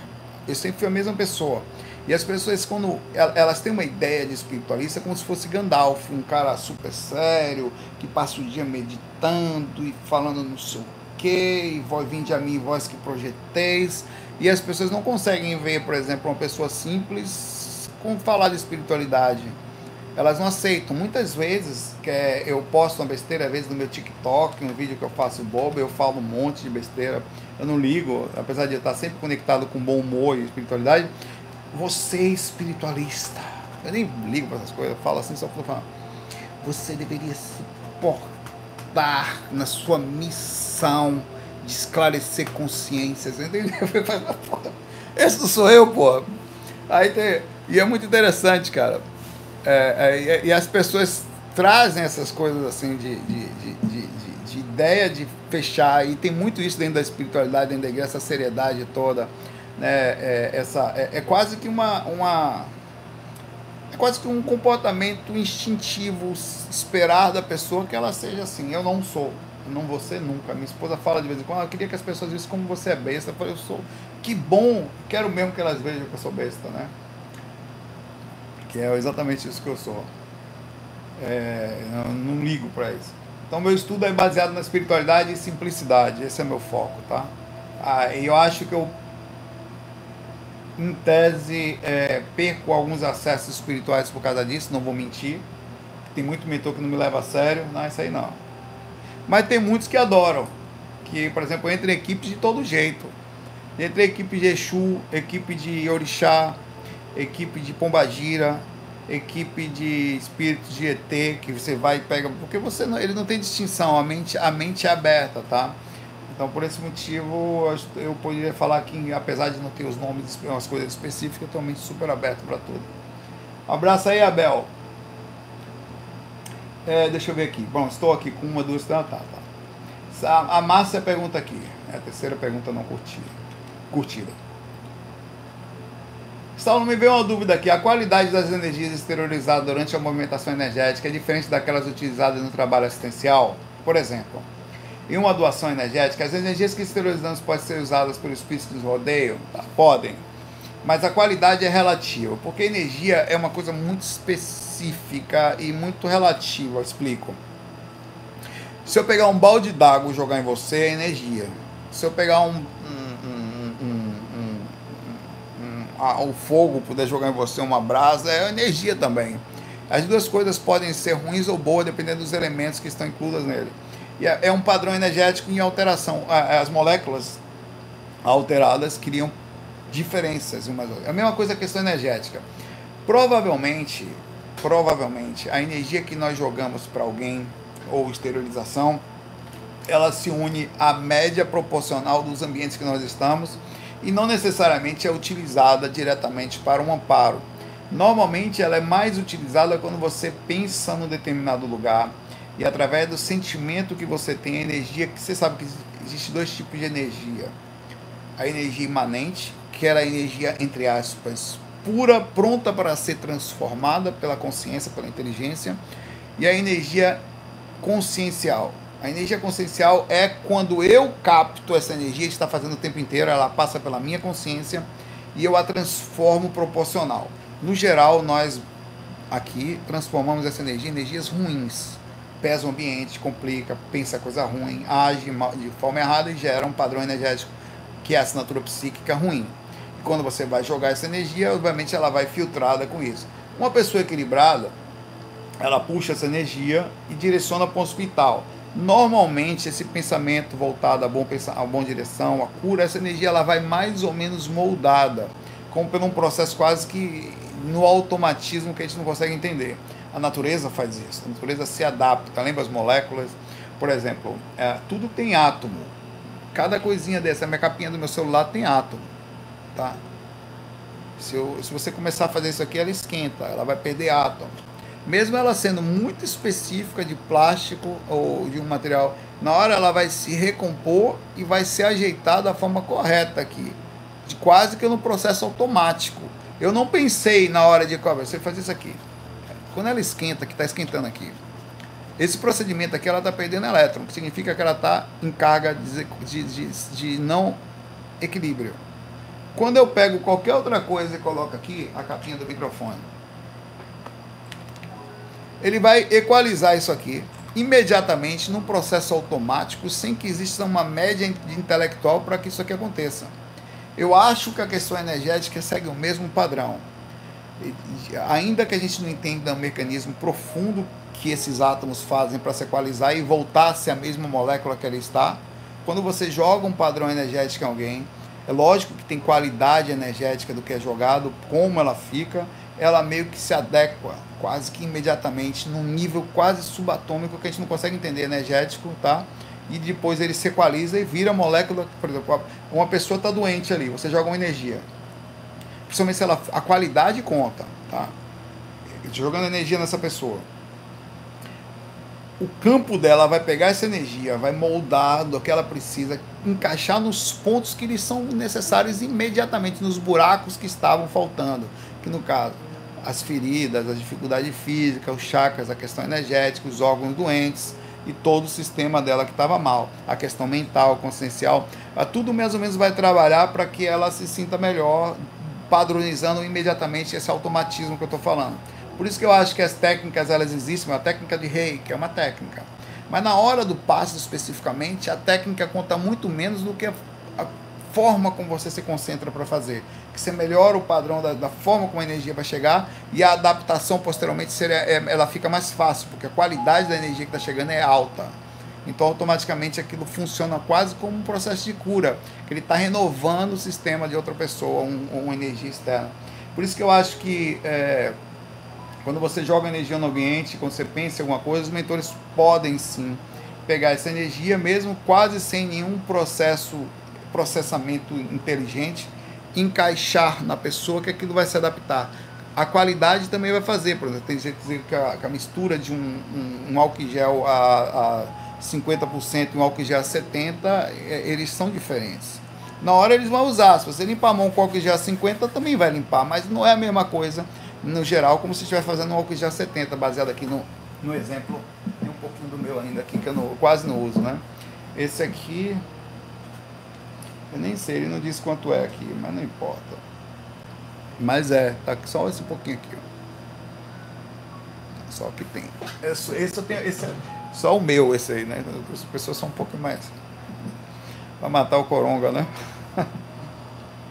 eu sempre fui a mesma pessoa. E as pessoas, quando elas têm uma ideia de espiritualista, é como se fosse Gandalf, um cara super sério, que passa o dia meditando e falando não sei o quê, e voz, vinde a mim, voz que projeteis. E as pessoas não conseguem ver, por exemplo, uma pessoa simples com falar de espiritualidade. Elas não aceitam. Muitas vezes que é, eu posto uma besteira, às vezes no meu TikTok, um vídeo que eu faço bobo, eu falo um monte de besteira. Eu não ligo, apesar de eu estar sempre conectado com bom humor e espiritualidade. Você é espiritualista. Eu nem ligo para essas coisas, eu falo assim só falar. Você deveria se portar na sua missão de esclarecer consciências. Entendeu? Esse sou eu, pô. Aí tem, e é muito interessante, cara. É, é, e as pessoas trazem essas coisas assim de, de, de, de, de ideia de fechar, e tem muito isso dentro da espiritualidade, dentro da igreja, essa seriedade toda. Né? É, essa, é, é quase que uma, uma. É quase que um comportamento instintivo esperar da pessoa que ela seja assim. Eu não sou não ser nunca. Minha esposa fala de vez em quando, ah, eu queria que as pessoas vissem como você é besta. Eu falei, eu sou, que bom, quero mesmo que elas vejam que eu sou besta, né? Que é exatamente isso que eu sou. É, eu não ligo para isso. Então, meu estudo é baseado na espiritualidade e simplicidade. Esse é meu foco, tá? Ah, eu acho que eu, em tese, é, perco alguns acessos espirituais por causa disso, não vou mentir. Tem muito mentor que não me leva a sério. Não, isso aí não. Mas tem muitos que adoram. Que, por exemplo, entre equipes de todo jeito. Entre equipe de Exu, equipe de Orixá, equipe de Pombagira, equipe de espíritos de ET, que você vai e pega. Porque você não, ele não tem distinção, a mente, a mente é aberta, tá? Então, por esse motivo, eu poderia falar que, apesar de não ter os nomes, umas coisas específicas, eu tenho mente super aberta para tudo. Um abraço aí, Abel. É, deixa eu ver aqui. Bom, estou aqui com uma, duas, três, tá, tá. A, a Márcia pergunta aqui. É a terceira pergunta não curtida. curtida. Saulo, me veio uma dúvida aqui. A qualidade das energias exteriorizadas durante a movimentação energética é diferente daquelas utilizadas no trabalho assistencial? Por exemplo, em uma doação energética, as energias que exteriorizamos podem ser usadas pelos espíritos que nos rodeiam? Tá, podem. Mas a qualidade é relativa, porque energia é uma coisa muito específica e muito relativa, explico. Se eu pegar um balde d'água e jogar em você, é energia. Se eu pegar um, um, um fogo puder jogar em você uma brasa, é energia também. As duas coisas podem ser ruins ou boas, dependendo dos elementos que estão incluídos nele. E é, é um padrão energético em alteração. As moléculas alteradas criam diferenças umas É a mesma coisa a questão energética. Provavelmente, provavelmente a energia que nós jogamos para alguém ou esterilização, ela se une à média proporcional dos ambientes que nós estamos e não necessariamente é utilizada diretamente para um amparo. Normalmente ela é mais utilizada quando você pensa num determinado lugar e através do sentimento que você tem, a energia, que você sabe que existe dois tipos de energia. A energia imanente, que era a energia entre aspas pura, pronta para ser transformada pela consciência, pela inteligência, e a energia consciencial. A energia consciencial é quando eu capto essa energia, está fazendo o tempo inteiro, ela passa pela minha consciência e eu a transformo proporcional. No geral, nós aqui transformamos essa energia em energias ruins. Pesa o ambiente, complica, pensa coisa ruim, age de forma errada e gera um padrão energético que é a assinatura psíquica ruim quando você vai jogar essa energia, obviamente ela vai filtrada com isso. Uma pessoa equilibrada, ela puxa essa energia e direciona para o hospital. Normalmente, esse pensamento voltado a bom, a bom direção, a cura, essa energia ela vai mais ou menos moldada, como por um processo quase que no automatismo que a gente não consegue entender. A natureza faz isso, a natureza se adapta. Lembra as moléculas? Por exemplo, é, tudo tem átomo. Cada coisinha dessa, a minha capinha do meu celular tem átomo tá? Se, eu, se você começar a fazer isso aqui, ela esquenta, ela vai perder átomo. Mesmo ela sendo muito específica de plástico ou de um material, na hora ela vai se recompor e vai ser ajeitada da forma correta aqui, de quase que no processo automático. Eu não pensei na hora de você fazer isso aqui. Quando ela esquenta, que está esquentando aqui, esse procedimento aqui ela está perdendo elétron, que significa que ela está em carga de, de, de, de não equilíbrio. Quando eu pego qualquer outra coisa e coloco aqui a capinha do microfone, ele vai equalizar isso aqui imediatamente num processo automático, sem que exista uma média intelectual para que isso aqui aconteça. Eu acho que a questão energética segue o mesmo padrão. ainda que a gente não entenda o mecanismo profundo que esses átomos fazem para se equalizar e voltar a ser a mesma molécula que ela está, quando você joga um padrão energético em alguém, é lógico que tem qualidade energética do que é jogado, como ela fica, ela meio que se adequa quase que imediatamente num nível quase subatômico que a gente não consegue entender energético, tá? E depois ele se equaliza e vira molécula, por exemplo, uma pessoa está doente ali, você joga uma energia. Principalmente se ela a qualidade conta, tá? Jogando energia nessa pessoa o campo dela vai pegar essa energia, vai moldar do que ela precisa, encaixar nos pontos que lhe são necessários imediatamente, nos buracos que estavam faltando. Que no caso, as feridas, a dificuldade física, os chakras, a questão energética, os órgãos doentes e todo o sistema dela que estava mal, a questão mental, consciencial, tudo mais ou menos vai trabalhar para que ela se sinta melhor, padronizando imediatamente esse automatismo que eu estou falando. Por isso que eu acho que as técnicas elas existem, a técnica de rei, que é uma técnica. Mas na hora do passo especificamente, a técnica conta muito menos do que a, a forma como você se concentra para fazer. Que você melhora o padrão da, da, forma como a energia vai chegar e a adaptação posteriormente seria, é, ela fica mais fácil, porque a qualidade da energia que está chegando é alta. Então, automaticamente, aquilo funciona quase como um processo de cura, que ele está renovando o sistema de outra pessoa, um, uma energia externa. Por isso que eu acho que é, quando você joga energia no ambiente, quando você pensa em alguma coisa, os mentores podem sim pegar essa energia, mesmo quase sem nenhum processo, processamento inteligente, encaixar na pessoa que aquilo vai se adaptar. A qualidade também vai fazer, por exemplo, tem gente que a, que a mistura de um, um, um álcool gel a, a 50% e um álcool gel a 70%, é, eles são diferentes. Na hora eles vão usar, se você limpar a mão com álcool gel a 50, também vai limpar, mas não é a mesma coisa no geral, como se estivesse fazendo um álcool já 70, baseado aqui no, no exemplo, tem um pouquinho do meu ainda aqui, que eu não, quase não uso, né? Esse aqui, eu nem sei, ele não diz quanto é aqui, mas não importa. Mas é, tá só esse pouquinho aqui, ó. Só que tem. Esse, esse eu tenho, esse é só o meu, esse aí, né? As pessoas são um pouco mais. Pra matar o coronga, né?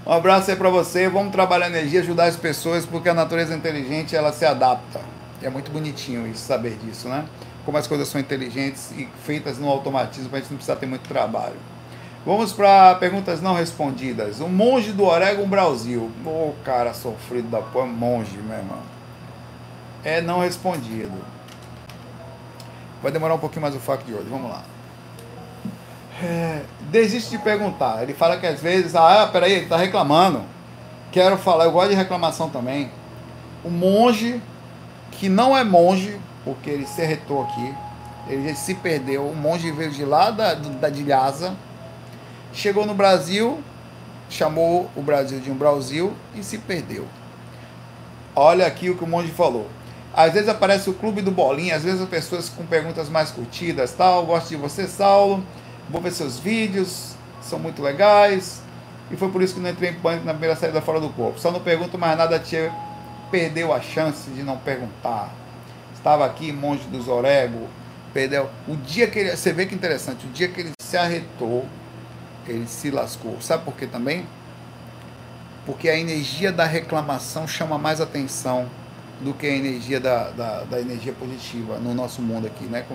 Um abraço aí para você. Vamos trabalhar energia, ajudar as pessoas, porque a natureza inteligente ela se adapta. E é muito bonitinho isso, saber disso, né? Como as coisas são inteligentes e feitas no automatismo, a gente não precisar ter muito trabalho. Vamos para perguntas não respondidas. O monge do Oregon Brasil. Ô, oh, cara sofrido da porra, monge, meu irmão. É não respondido. Vai demorar um pouquinho mais o fato de hoje. Vamos lá. É, desiste de perguntar. Ele fala que às vezes, ah, peraí, ele está reclamando. Quero falar, eu gosto de reclamação também. O monge, que não é monge, porque ele se arretou aqui, ele se perdeu. O monge veio de lá da, da de Lhasa, chegou no Brasil, chamou o Brasil de um Brasil e se perdeu. Olha aqui o que o monge falou. Às vezes aparece o clube do bolinha, às vezes as pessoas com perguntas mais curtidas, tal, gosto de você, Saulo vou ver seus vídeos, são muito legais. E foi por isso que não entrei em pânico na primeira saída fora do corpo. Só não pergunto mais nada, tia perdeu a chance de não perguntar. Estava aqui, monge dos Orego, perdeu. O dia que ele. Você vê que interessante, o dia que ele se arretou, ele se lascou. Sabe por quê também? Porque a energia da reclamação chama mais atenção do que a energia da, da, da energia positiva no nosso mundo aqui, né?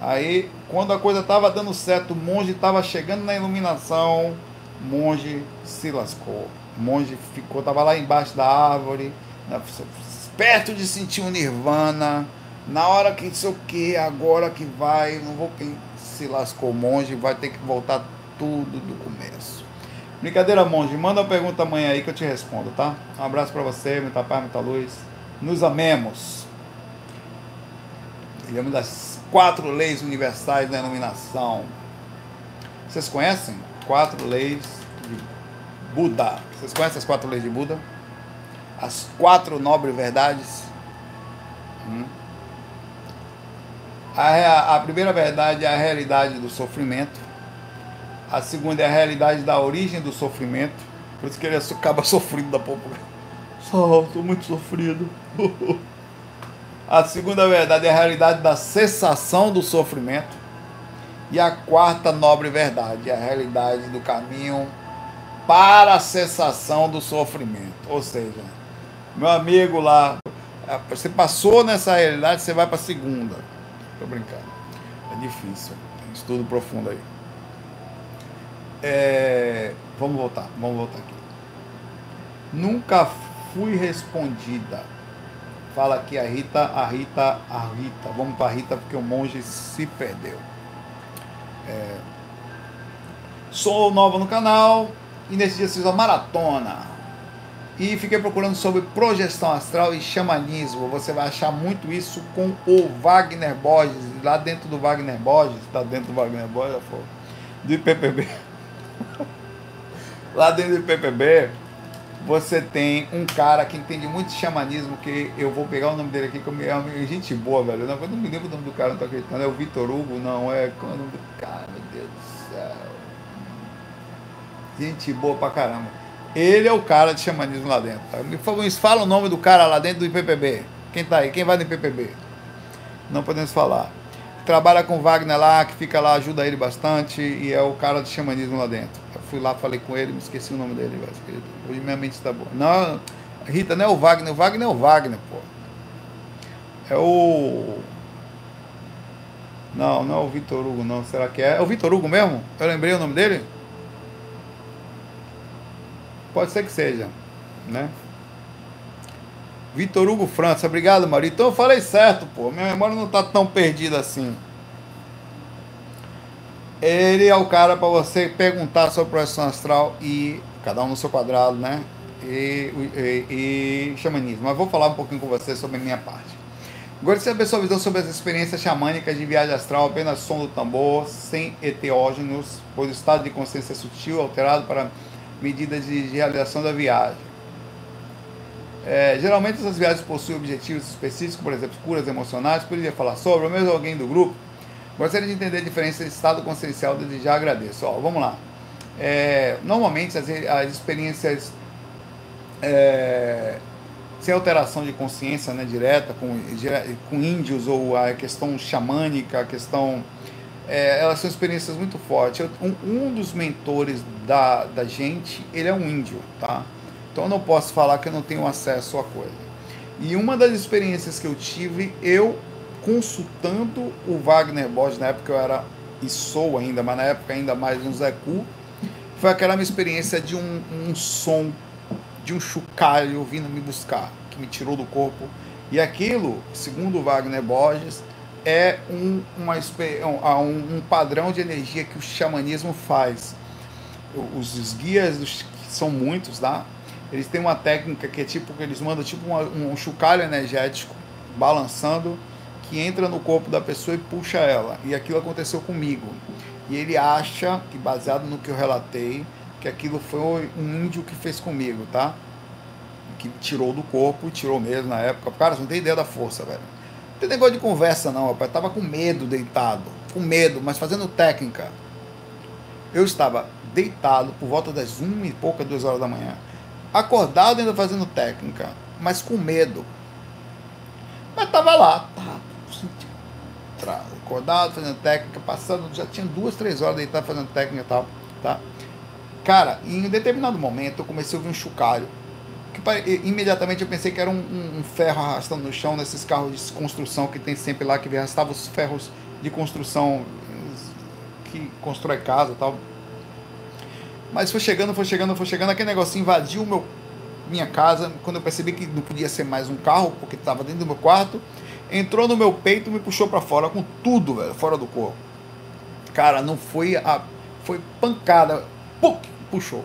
Aí, quando a coisa estava dando certo, o monge estava chegando na iluminação, o monge se lascou. O monge ficou, estava lá embaixo da árvore, perto de sentir um nirvana. Na hora que isso o que, agora que vai, não vou se lascou o monge, vai ter que voltar tudo do começo. Brincadeira, monge, manda uma pergunta amanhã aí que eu te respondo, tá? Um abraço para você, muita paz, muita luz. Nos amemos. Ele é uma das quatro leis universais da iluminação. Vocês conhecem? Quatro leis de Buda. Vocês conhecem as quatro leis de Buda? As quatro nobres verdades? Hum. A, a primeira verdade é a realidade do sofrimento. A segunda é a realidade da origem do sofrimento. Por isso que ele acaba sofrendo da pouco. Só, estou muito sofrido. A segunda verdade é a realidade da cessação do sofrimento. E a quarta nobre verdade é a realidade do caminho para a cessação do sofrimento. Ou seja, Meu amigo lá, você passou nessa realidade, você vai para a segunda. Tô brincando. É difícil. Estudo profundo aí. É, vamos voltar, vamos voltar aqui. Nunca fui respondida. Fala aqui a Rita, a Rita, a Rita. Vamos para a Rita porque o monge se perdeu. É, sou nova no canal e nesse dia fiz uma maratona. E fiquei procurando sobre projeção astral e xamanismo. Você vai achar muito isso com o Wagner Borges. Lá dentro do Wagner Borges, está dentro do Wagner Borges, do IPPB. Lá dentro do IPPB, você tem um cara que entende muito de xamanismo, que eu vou pegar o nome dele aqui, que é gente boa, velho. Eu não, eu não me lembro o nome do cara, não tô acreditando. É o Vitor Hugo, não, é. Qual é o nome do cara, meu Deus do céu? Gente boa pra caramba. Ele é o cara de xamanismo lá dentro. Tá? Me fala o nome do cara lá dentro do IPPB. Quem tá aí? Quem vai no IPPB? Não podemos falar. Trabalha com Wagner lá, que fica lá, ajuda ele bastante, e é o cara de xamanismo lá dentro. Eu fui lá, falei com ele, me esqueci o nome dele, velho. Hoje minha mente está boa. Não, Rita, não é o Wagner, o Wagner é o Wagner, pô. É o. Não, não é o Vitor Hugo, não. Será que é? É o Vitor Hugo mesmo? Eu lembrei o nome dele? Pode ser que seja, né? Vitor Hugo França, obrigado, Maria. Então eu falei certo, pô. Minha memória não tá tão perdida assim. Ele é o cara para você perguntar sobre projeção astral e cada um no seu quadrado, né? E, e, e, xamanismo. Mas vou falar um pouquinho com você sobre a minha parte. Agora, se a pessoa visão sobre as experiências xamânicas de viagem astral, apenas som do tambor, sem eteógenos, pois o estado de consciência é sutil, alterado para medidas de realização da viagem. É, geralmente essas viagens possuem objetivos específicos, por exemplo, curas emocionais, poderia falar sobre, ou mesmo alguém do grupo. Gostaria de entender a diferença de estado consciencial, desde já agradeço. Ó, vamos lá. É, normalmente as, as experiências é, sem alteração de consciência né, direta, com, com índios, ou a questão xamânica, a questão é, elas são experiências muito fortes. Um, um, dos mentores da, da gente, ele é um índio, tá? Então eu não posso falar que eu não tenho acesso à coisa. E uma das experiências que eu tive, eu consultando o Wagner Borges, na época eu era e sou ainda, mas na época ainda mais um Zé Cu, foi aquela minha experiência de um, um som, de um chocalho vindo me buscar, que me tirou do corpo. E aquilo, segundo o Wagner Borges, é um, uma, um, um padrão de energia que o xamanismo faz. Os, guias, são muitos, tá? Eles têm uma técnica que é tipo, que eles mandam tipo uma, um chocalho energético balançando que entra no corpo da pessoa e puxa ela. E aquilo aconteceu comigo. E ele acha que, baseado no que eu relatei, que aquilo foi um índio que fez comigo, tá? Que tirou do corpo, tirou mesmo na época. Cara, você não tem ideia da força, velho. Não tem negócio de conversa, não, rapaz. tava com medo deitado. Com medo, mas fazendo técnica. Eu estava deitado por volta das uma e pouca, duas horas da manhã. Acordado ainda fazendo técnica, mas com medo. Mas tava lá, tá, acordado, fazendo técnica, passando, já tinha duas, três horas deitado fazendo técnica e tal, tá? Cara, em um determinado momento eu comecei a ouvir um chocalho que imediatamente eu pensei que era um, um, um, ferro arrastando no chão nesses carros de construção que tem sempre lá, que arrastava os ferros de construção que constrói casa e tal. Mas foi chegando, foi chegando, foi chegando, aquele negocinho invadiu meu, minha casa, quando eu percebi que não podia ser mais um carro, porque estava dentro do meu quarto, entrou no meu peito e me puxou para fora com tudo, velho, fora do corpo. Cara, não foi a foi pancada, puc, puxou.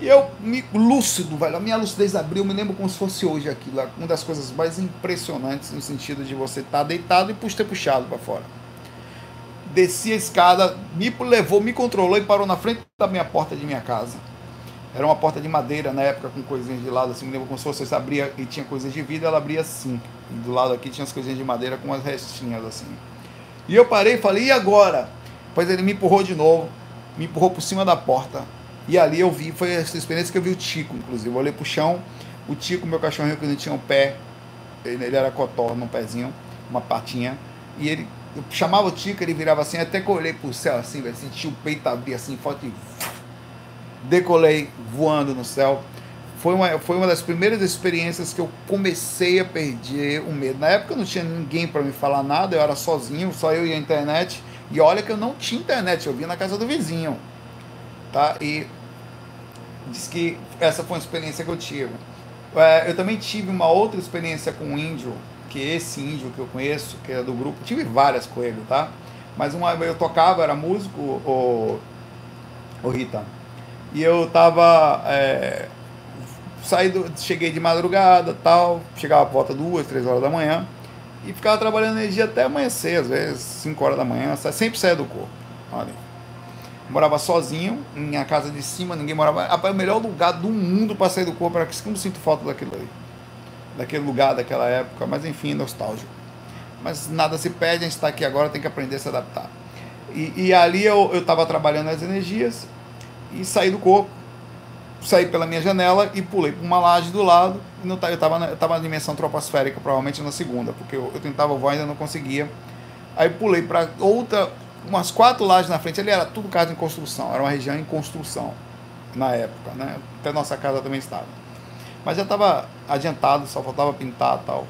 E eu, me, lúcido, velho, a minha lucidez abriu, me lembro como se fosse hoje aquilo, uma das coisas mais impressionantes no sentido de você estar tá deitado e ter puxado para fora. Desci a escada, me levou, me controlou e parou na frente da minha porta de minha casa. Era uma porta de madeira na época com coisinhas de lado, assim, me lembro como se fosse, abria e tinha coisas de vidro, ela abria assim. E do lado aqui tinha as coisinhas de madeira com as restinhas assim. E eu parei e falei, e agora? Pois ele me empurrou de novo, me empurrou por cima da porta e ali eu vi, foi essa experiência que eu vi o Tico, inclusive. Eu olhei pro chão, o Tico, meu cachorrinho que não tinha um pé, ele, ele era cotó num pezinho, uma patinha, e ele, eu chamava o Tico, ele virava assim, até que eu olhei pro céu assim, senti o peito abrir assim, forte decolei voando no céu. foi uma, foi uma das primeiras experiências que eu comecei a perder o medo. Na época não tinha ninguém para me falar nada, eu era sozinho, só eu e a internet. E olha que eu não tinha internet, eu via na casa do vizinho. Tá? E diz que essa foi uma experiência que eu tive. É, eu também tive uma outra experiência com um índio, que esse índio que eu conheço, que é do grupo, tive várias com ele, tá? Mas uma eu tocava, era músico, o, o Rita. E eu tava. É, saí do, cheguei de madrugada tal, chegava por volta duas, três horas da manhã e ficava trabalhando energia até amanhecer, às vezes 5 horas da manhã, sempre saía do corpo. Olha. Morava sozinho, em a casa de cima, ninguém morava. Rapaz, o melhor lugar do mundo para sair do corpo era que eu sinto falta daquilo ali. Daquele lugar, daquela época, mas enfim, nostálgico. Mas nada se perde, a gente está aqui agora, tem que aprender a se adaptar. E, e ali eu estava trabalhando as energias e saí do corpo saí pela minha janela e pulei para uma laje do lado. Eu estava na, eu na dimensão troposférica, provavelmente na segunda, porque eu, eu tentava voar e ainda não conseguia. Aí pulei para outra, umas quatro lajes na frente. Ali era tudo casa em construção, era uma região em construção na época, né? Até nossa casa também estava. Mas já estava adiantado, só faltava pintar tal.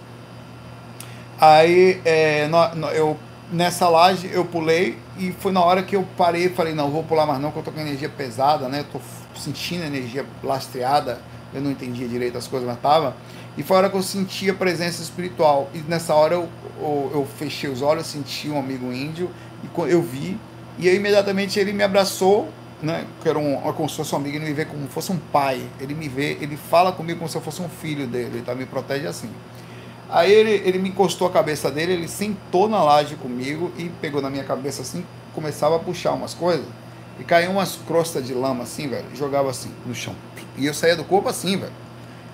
Aí é, no, no, eu nessa laje eu pulei e foi na hora que eu parei e falei, não, vou pular mais não, que eu tô com energia pesada, né? Eu tô sentindo energia lastreada, eu não entendia direito as coisas, mas tava. E foi a hora que eu senti a presença espiritual. E nessa hora eu, eu, eu fechei os olhos, senti um amigo índio, e eu vi, e aí imediatamente ele me abraçou, né? Que era um, como se fosse um amigo, ele me vê como se fosse um pai. Ele me vê, ele fala comigo como se eu fosse um filho dele, ele tá, me protege assim. Aí ele, ele me encostou a cabeça dele, ele sentou na laje comigo e pegou na minha cabeça assim, começava a puxar umas coisas. E caiu umas crostas de lama assim, velho. Jogava assim no chão. E eu saía do corpo assim, velho.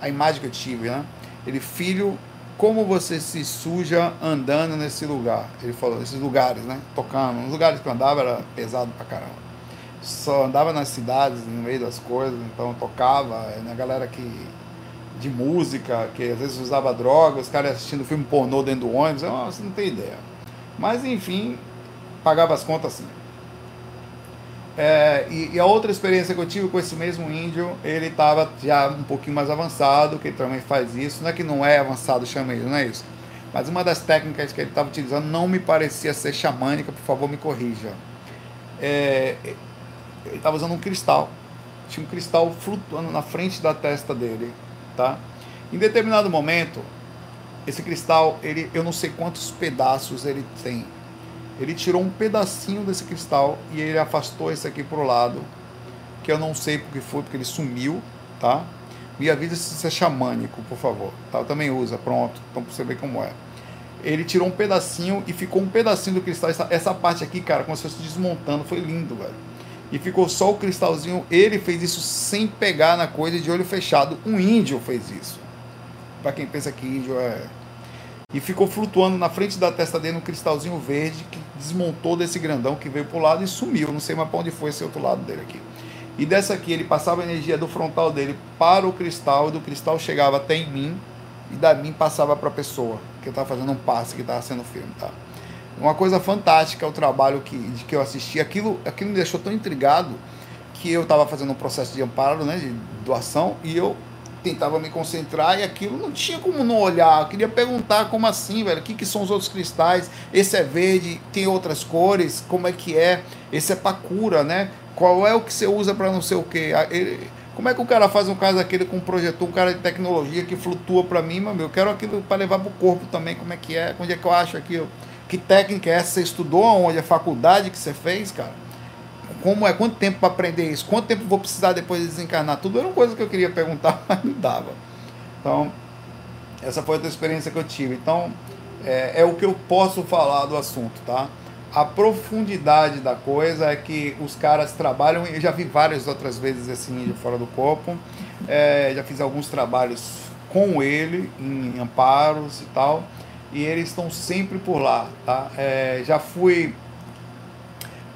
A imagem que eu tive, né? Ele, filho, como você se suja andando nesse lugar? Ele falou, nesses lugares, né? Tocando. Os lugares que eu andava era pesado pra caramba. Só andava nas cidades, no meio das coisas, então tocava. Né? galera que. de música, que às vezes usava droga, os caras assistindo filme pornô dentro do ônibus. Eu, você não tem ideia. Mas enfim, pagava as contas assim. É, e, e, a outra experiência que eu tive com esse mesmo índio, ele estava já um pouquinho mais avançado, que ele também faz isso. Não é que não é avançado, chama ele, não é isso. Mas uma das técnicas que ele estava utilizando não me parecia ser xamânica, por favor me corrija. É, ele estava usando um cristal. Tinha um cristal flutuando na frente da testa dele. Tá? Em determinado momento, esse cristal, ele, eu não sei quantos pedaços ele tem ele tirou um pedacinho desse cristal e ele afastou esse aqui para o lado, que eu não sei porque foi, porque ele sumiu, tá? Me avisa se isso é xamânico, por favor. Tá? Também usa, pronto. Então pra você ver como é. Ele tirou um pedacinho e ficou um pedacinho do cristal. Essa, essa parte aqui, cara, como se fosse desmontando. Foi lindo, velho. E ficou só o cristalzinho. Ele fez isso sem pegar na coisa de olho fechado. Um índio fez isso. Para quem pensa que índio é e ficou flutuando na frente da testa dele um cristalzinho verde que desmontou desse grandão que veio para o lado e sumiu. Não sei mais para onde foi esse outro lado dele aqui. E dessa aqui ele passava a energia do frontal dele para o cristal, e do cristal chegava até em mim, e da mim passava para a pessoa, que estava fazendo um passe, que estava sendo filme. Tá? Uma coisa fantástica o trabalho que, de que eu assisti. Aquilo, aquilo me deixou tão intrigado que eu estava fazendo um processo de amparo, né, de doação, e eu tentava me concentrar e aquilo não tinha como não olhar. Eu queria perguntar como assim, velho? O que, que são os outros cristais? Esse é verde, tem outras cores, como é que é? Esse é para cura, né? Qual é o que você usa para não sei o quê? Ele, como é que o cara faz um caso daquele com um projetor, um cara de tecnologia que flutua para mim, mas eu quero aquilo para levar pro corpo também, como é que é? Onde é que eu acho aquilo? Que técnica é essa? Você estudou onde? A faculdade que você fez, cara? como é, quanto tempo para aprender isso, quanto tempo vou precisar depois de desencarnar, tudo era uma coisa que eu queria perguntar, mas não dava. Então, essa foi a experiência que eu tive. Então, é, é, o que eu posso falar do assunto, tá? A profundidade da coisa é que os caras trabalham, eu já vi várias outras vezes esse índio fora do corpo, é, já fiz alguns trabalhos com ele, em amparos e tal, e eles estão sempre por lá, tá? É, já fui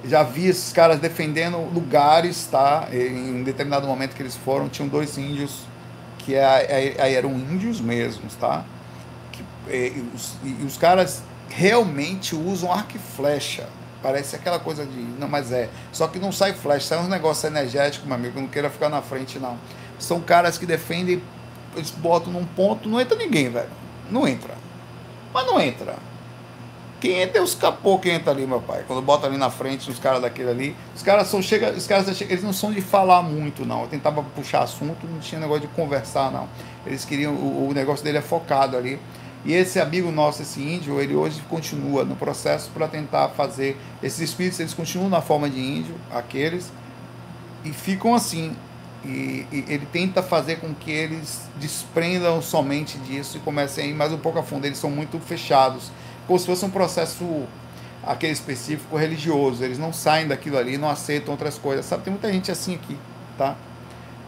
já vi esses caras defendendo lugares, tá? Em determinado momento que eles foram, tinham dois índios que aí é, é, eram índios mesmos, tá? Que, e, os, e os caras realmente usam arco e flecha. Parece aquela coisa de. Não, mas é. Só que não sai flecha, sai uns negócios energéticos, meu amigo. Não queira ficar na frente, não. são caras que defendem, eles botam num ponto, não entra ninguém, velho. Não entra. Mas não entra. Quem entra é os capô que entra ali, meu pai. Quando bota ali na frente os caras daquele ali. Os caras são chega, os caras eles não são de falar muito, não. Eu tentava puxar assunto, não tinha negócio de conversar, não. Eles queriam. O, o negócio dele é focado ali. E esse amigo nosso, esse índio, ele hoje continua no processo para tentar fazer. Esses espíritos, eles continuam na forma de índio, aqueles, e ficam assim. E, e, ele tenta fazer com que eles desprendam somente disso e comecem a ir mais um pouco a fundo. Eles são muito fechados, como se fosse um processo aquele específico religioso. Eles não saem daquilo ali, não aceitam outras coisas. Sabe, tem muita gente assim aqui, tá?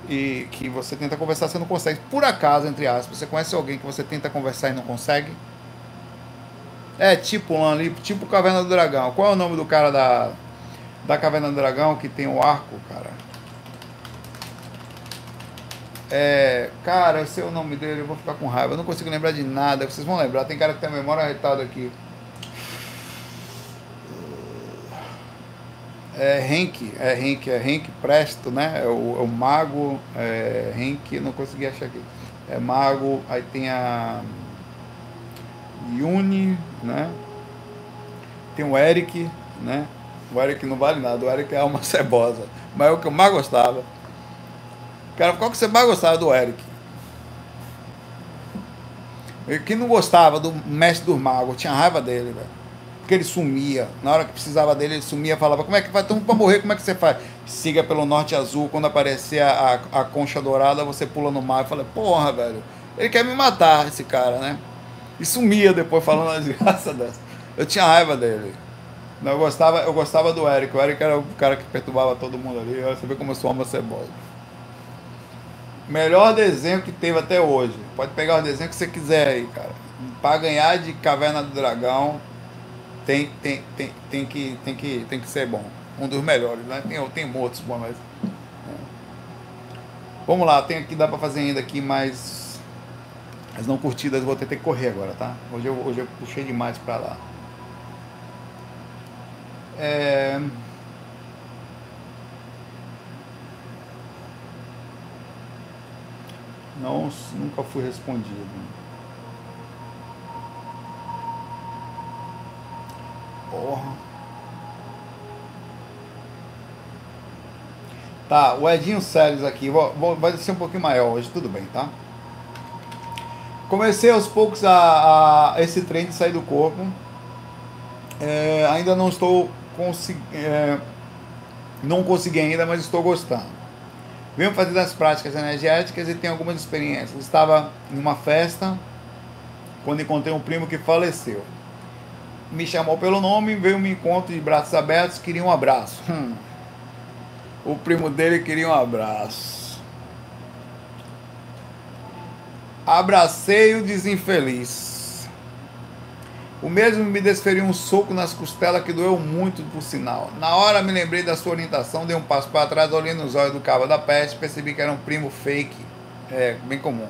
E que você tenta conversar, você não consegue. Por acaso, entre aspas, você conhece alguém que você tenta conversar e não consegue? É tipo ali, tipo Caverna do Dragão. Qual é o nome do cara da, da Caverna do Dragão que tem o arco, cara? É, cara, eu sei o nome dele, eu vou ficar com raiva. Eu não consigo lembrar de nada. Vocês vão lembrar, tem cara que tem a memória arretada aqui. É Henk, é Henk, é Henk Presto, né? É o, é o Mago, é Henk, não consegui achar aqui. É Mago, aí tem a Yuni, né? Tem o Eric, né? O Eric não vale nada, o Eric é uma cebosa. Mas é o que eu mais gostava. Cara, qual que você mais gostava do Eric? Quem não gostava do mestre dos magos, tinha raiva dele, velho. Porque ele sumia. Na hora que precisava dele, ele sumia, falava, como é que vai? Então, pra morrer, como é que você faz? Siga pelo norte azul, quando aparecer a, a, a concha dourada, você pula no mar. Eu falei, porra, velho, ele quer me matar, esse cara, né? E sumia depois falando uma desgraça dessa. Eu tinha raiva dele. Eu gostava, eu gostava do Eric. O Eric era o cara que perturbava todo mundo ali. Você vê como eu sou uma cebola. Melhor desenho que teve até hoje. Pode pegar o desenho que você quiser aí, cara. Para ganhar de Caverna do Dragão, tem, tem, tem, tem, que, tem, que, tem que ser bom. Um dos melhores, né? Tem, tem outros bons, mas. É. Vamos lá, tem aqui, dá para fazer ainda aqui mais. As não curtidas, vou ter que correr agora, tá? Hoje eu, hoje eu puxei demais para lá. É. Não, nunca fui respondido. Porra. Tá, o Edinho Séries aqui, vou, vou, vai ser um pouquinho maior hoje, tudo bem, tá? Comecei aos poucos a, a esse trem de sair do corpo. É, ainda não estou conseguindo. É, não consegui ainda, mas estou gostando. Venho fazendo as práticas energéticas e tenho algumas experiências. Estava em uma festa quando encontrei um primo que faleceu. Me chamou pelo nome, veio me encontro de braços abertos, queria um abraço. Hum. O primo dele queria um abraço. Abracei o desinfeliz. O mesmo me desferiu um soco nas costelas que doeu muito, por sinal. Na hora me lembrei da sua orientação, dei um passo para trás, olhei nos olhos do cabo da peste, percebi que era um primo fake, é, bem comum.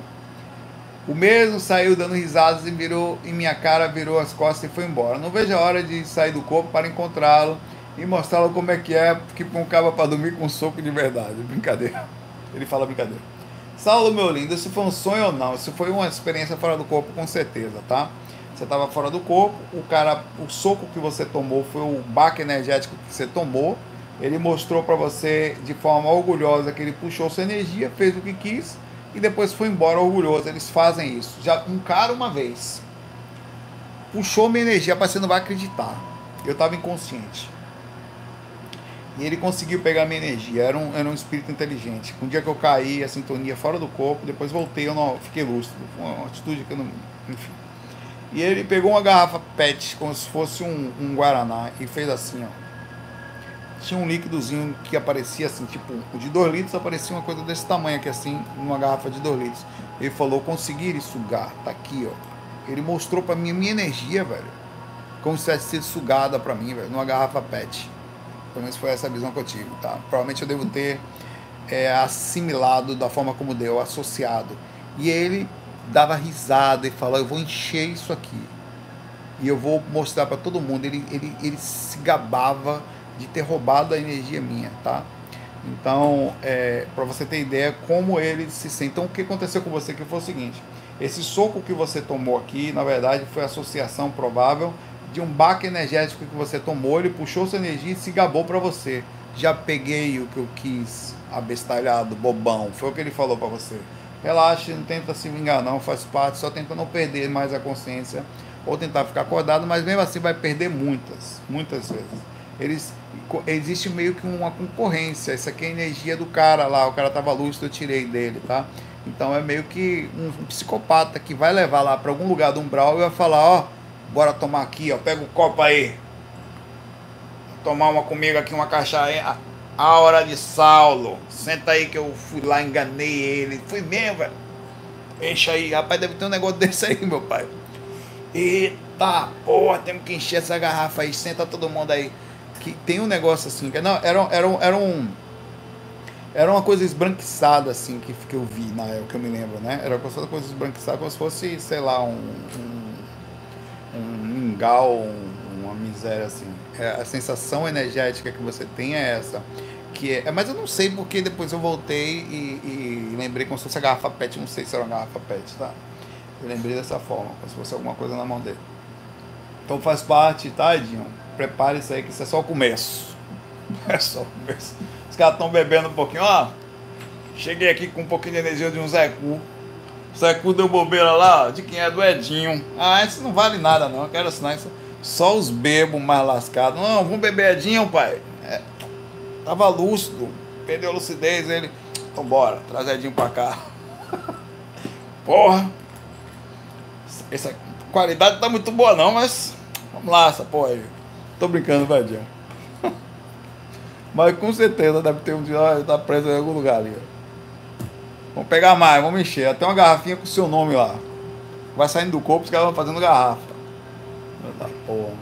O mesmo saiu dando risadas e virou em minha cara, virou as costas e foi embora. Não vejo a hora de sair do corpo para encontrá-lo e mostrá-lo como é que é, que um cabo para dormir com um soco de verdade. Brincadeira. Ele fala brincadeira. Saulo, meu lindo, isso foi um sonho ou não? Isso foi uma experiência fora do corpo, com certeza, tá? Você estava fora do corpo, o cara, o soco que você tomou foi o baque energético que você tomou. Ele mostrou para você de forma orgulhosa que ele puxou sua energia, fez o que quis e depois foi embora orgulhoso. Eles fazem isso. Já um cara uma vez puxou minha energia, para você não vai acreditar. Eu estava inconsciente. E ele conseguiu pegar minha energia. Era um, era um espírito inteligente. Um dia que eu caí, a sintonia fora do corpo, depois voltei, eu não fiquei lúcido. Foi uma atitude que eu não. Enfim. E ele pegou uma garrafa PET, como se fosse um, um Guaraná, e fez assim, ó. Tinha um líquidozinho que aparecia assim, tipo, de 2 litros aparecia uma coisa desse tamanho aqui, assim, numa garrafa de 2 litros. Ele falou, conseguir sugar, tá aqui, ó. Ele mostrou pra mim a minha energia, velho. Como se tivesse sido sugada pra mim, velho, numa garrafa PET. Pelo menos foi essa a visão que eu tive, tá? Provavelmente eu devo ter é, assimilado da forma como deu, associado. E ele dava risada e falava: Eu vou encher isso aqui. E eu vou mostrar para todo mundo. Ele, ele, ele se gabava de ter roubado a energia minha, tá? Então, é, para você ter ideia como ele se sente. Então, o que aconteceu com você que foi o seguinte: esse soco que você tomou aqui, na verdade, foi a associação provável de um baque energético que você tomou. Ele puxou sua energia e se gabou para você. Já peguei o que eu quis, abestalhado, bobão. Foi o que ele falou para você. Relaxe, não tenta se vingar, não, faz parte, só tenta não perder mais a consciência ou tentar ficar acordado, mas mesmo assim vai perder muitas, muitas vezes. Eles existe meio que uma concorrência. Isso aqui é a energia do cara lá, o cara tava lúcido, eu tirei dele, tá? Então é meio que um, um psicopata que vai levar lá para algum lugar do umbral e vai falar, ó, bora tomar aqui, ó, pega o copo aí. Tomar uma comigo aqui, uma cachaça. A hora de Saulo. Senta aí que eu fui lá, enganei ele. Fui mesmo, velho. Enche aí. Rapaz, deve ter um negócio desse aí, meu pai. Eita, porra, temos que encher essa garrafa aí. Senta todo mundo aí que tem um negócio assim, que não, era, era, era um. Era uma coisa esbranquiçada, assim, que, que eu vi na época, que eu me lembro, né? Era uma coisa esbranquiçada, como se fosse, sei lá, um. um, um mingau, um, uma miséria, assim. É, a sensação energética que você tem é essa. Que é, mas eu não sei porque depois eu voltei e, e lembrei como se fosse a garrafa PET, não sei se era uma garrafa PET, tá? Eu lembrei dessa forma, como se fosse alguma coisa na mão dele. Então faz parte, tá, Edinho? prepare isso aí que isso é só o começo. É só o começo. Os caras estão bebendo um pouquinho, ó. Cheguei aqui com um pouquinho de energia de um Zé Cu. Zé Cu deu bobeira lá, de quem é do Edinho. Ah, isso não vale nada não, eu quero assinar isso. Só os bebos mais lascados. Não, vamos beber Edinho, pai. Tava lúcido, perdeu a lucidez, ele. Então bora, traz Edinho pra cá. Porra. Essa qualidade tá muito boa não, mas vamos lá, essa porra aí. Tô brincando, vai, Mas com certeza deve ter um dia, ah, tá preso em algum lugar ali. Vamos pegar mais, vamos encher. Até uma garrafinha com o seu nome lá. Vai saindo do corpo, os caras vão fazendo garrafa. Porra.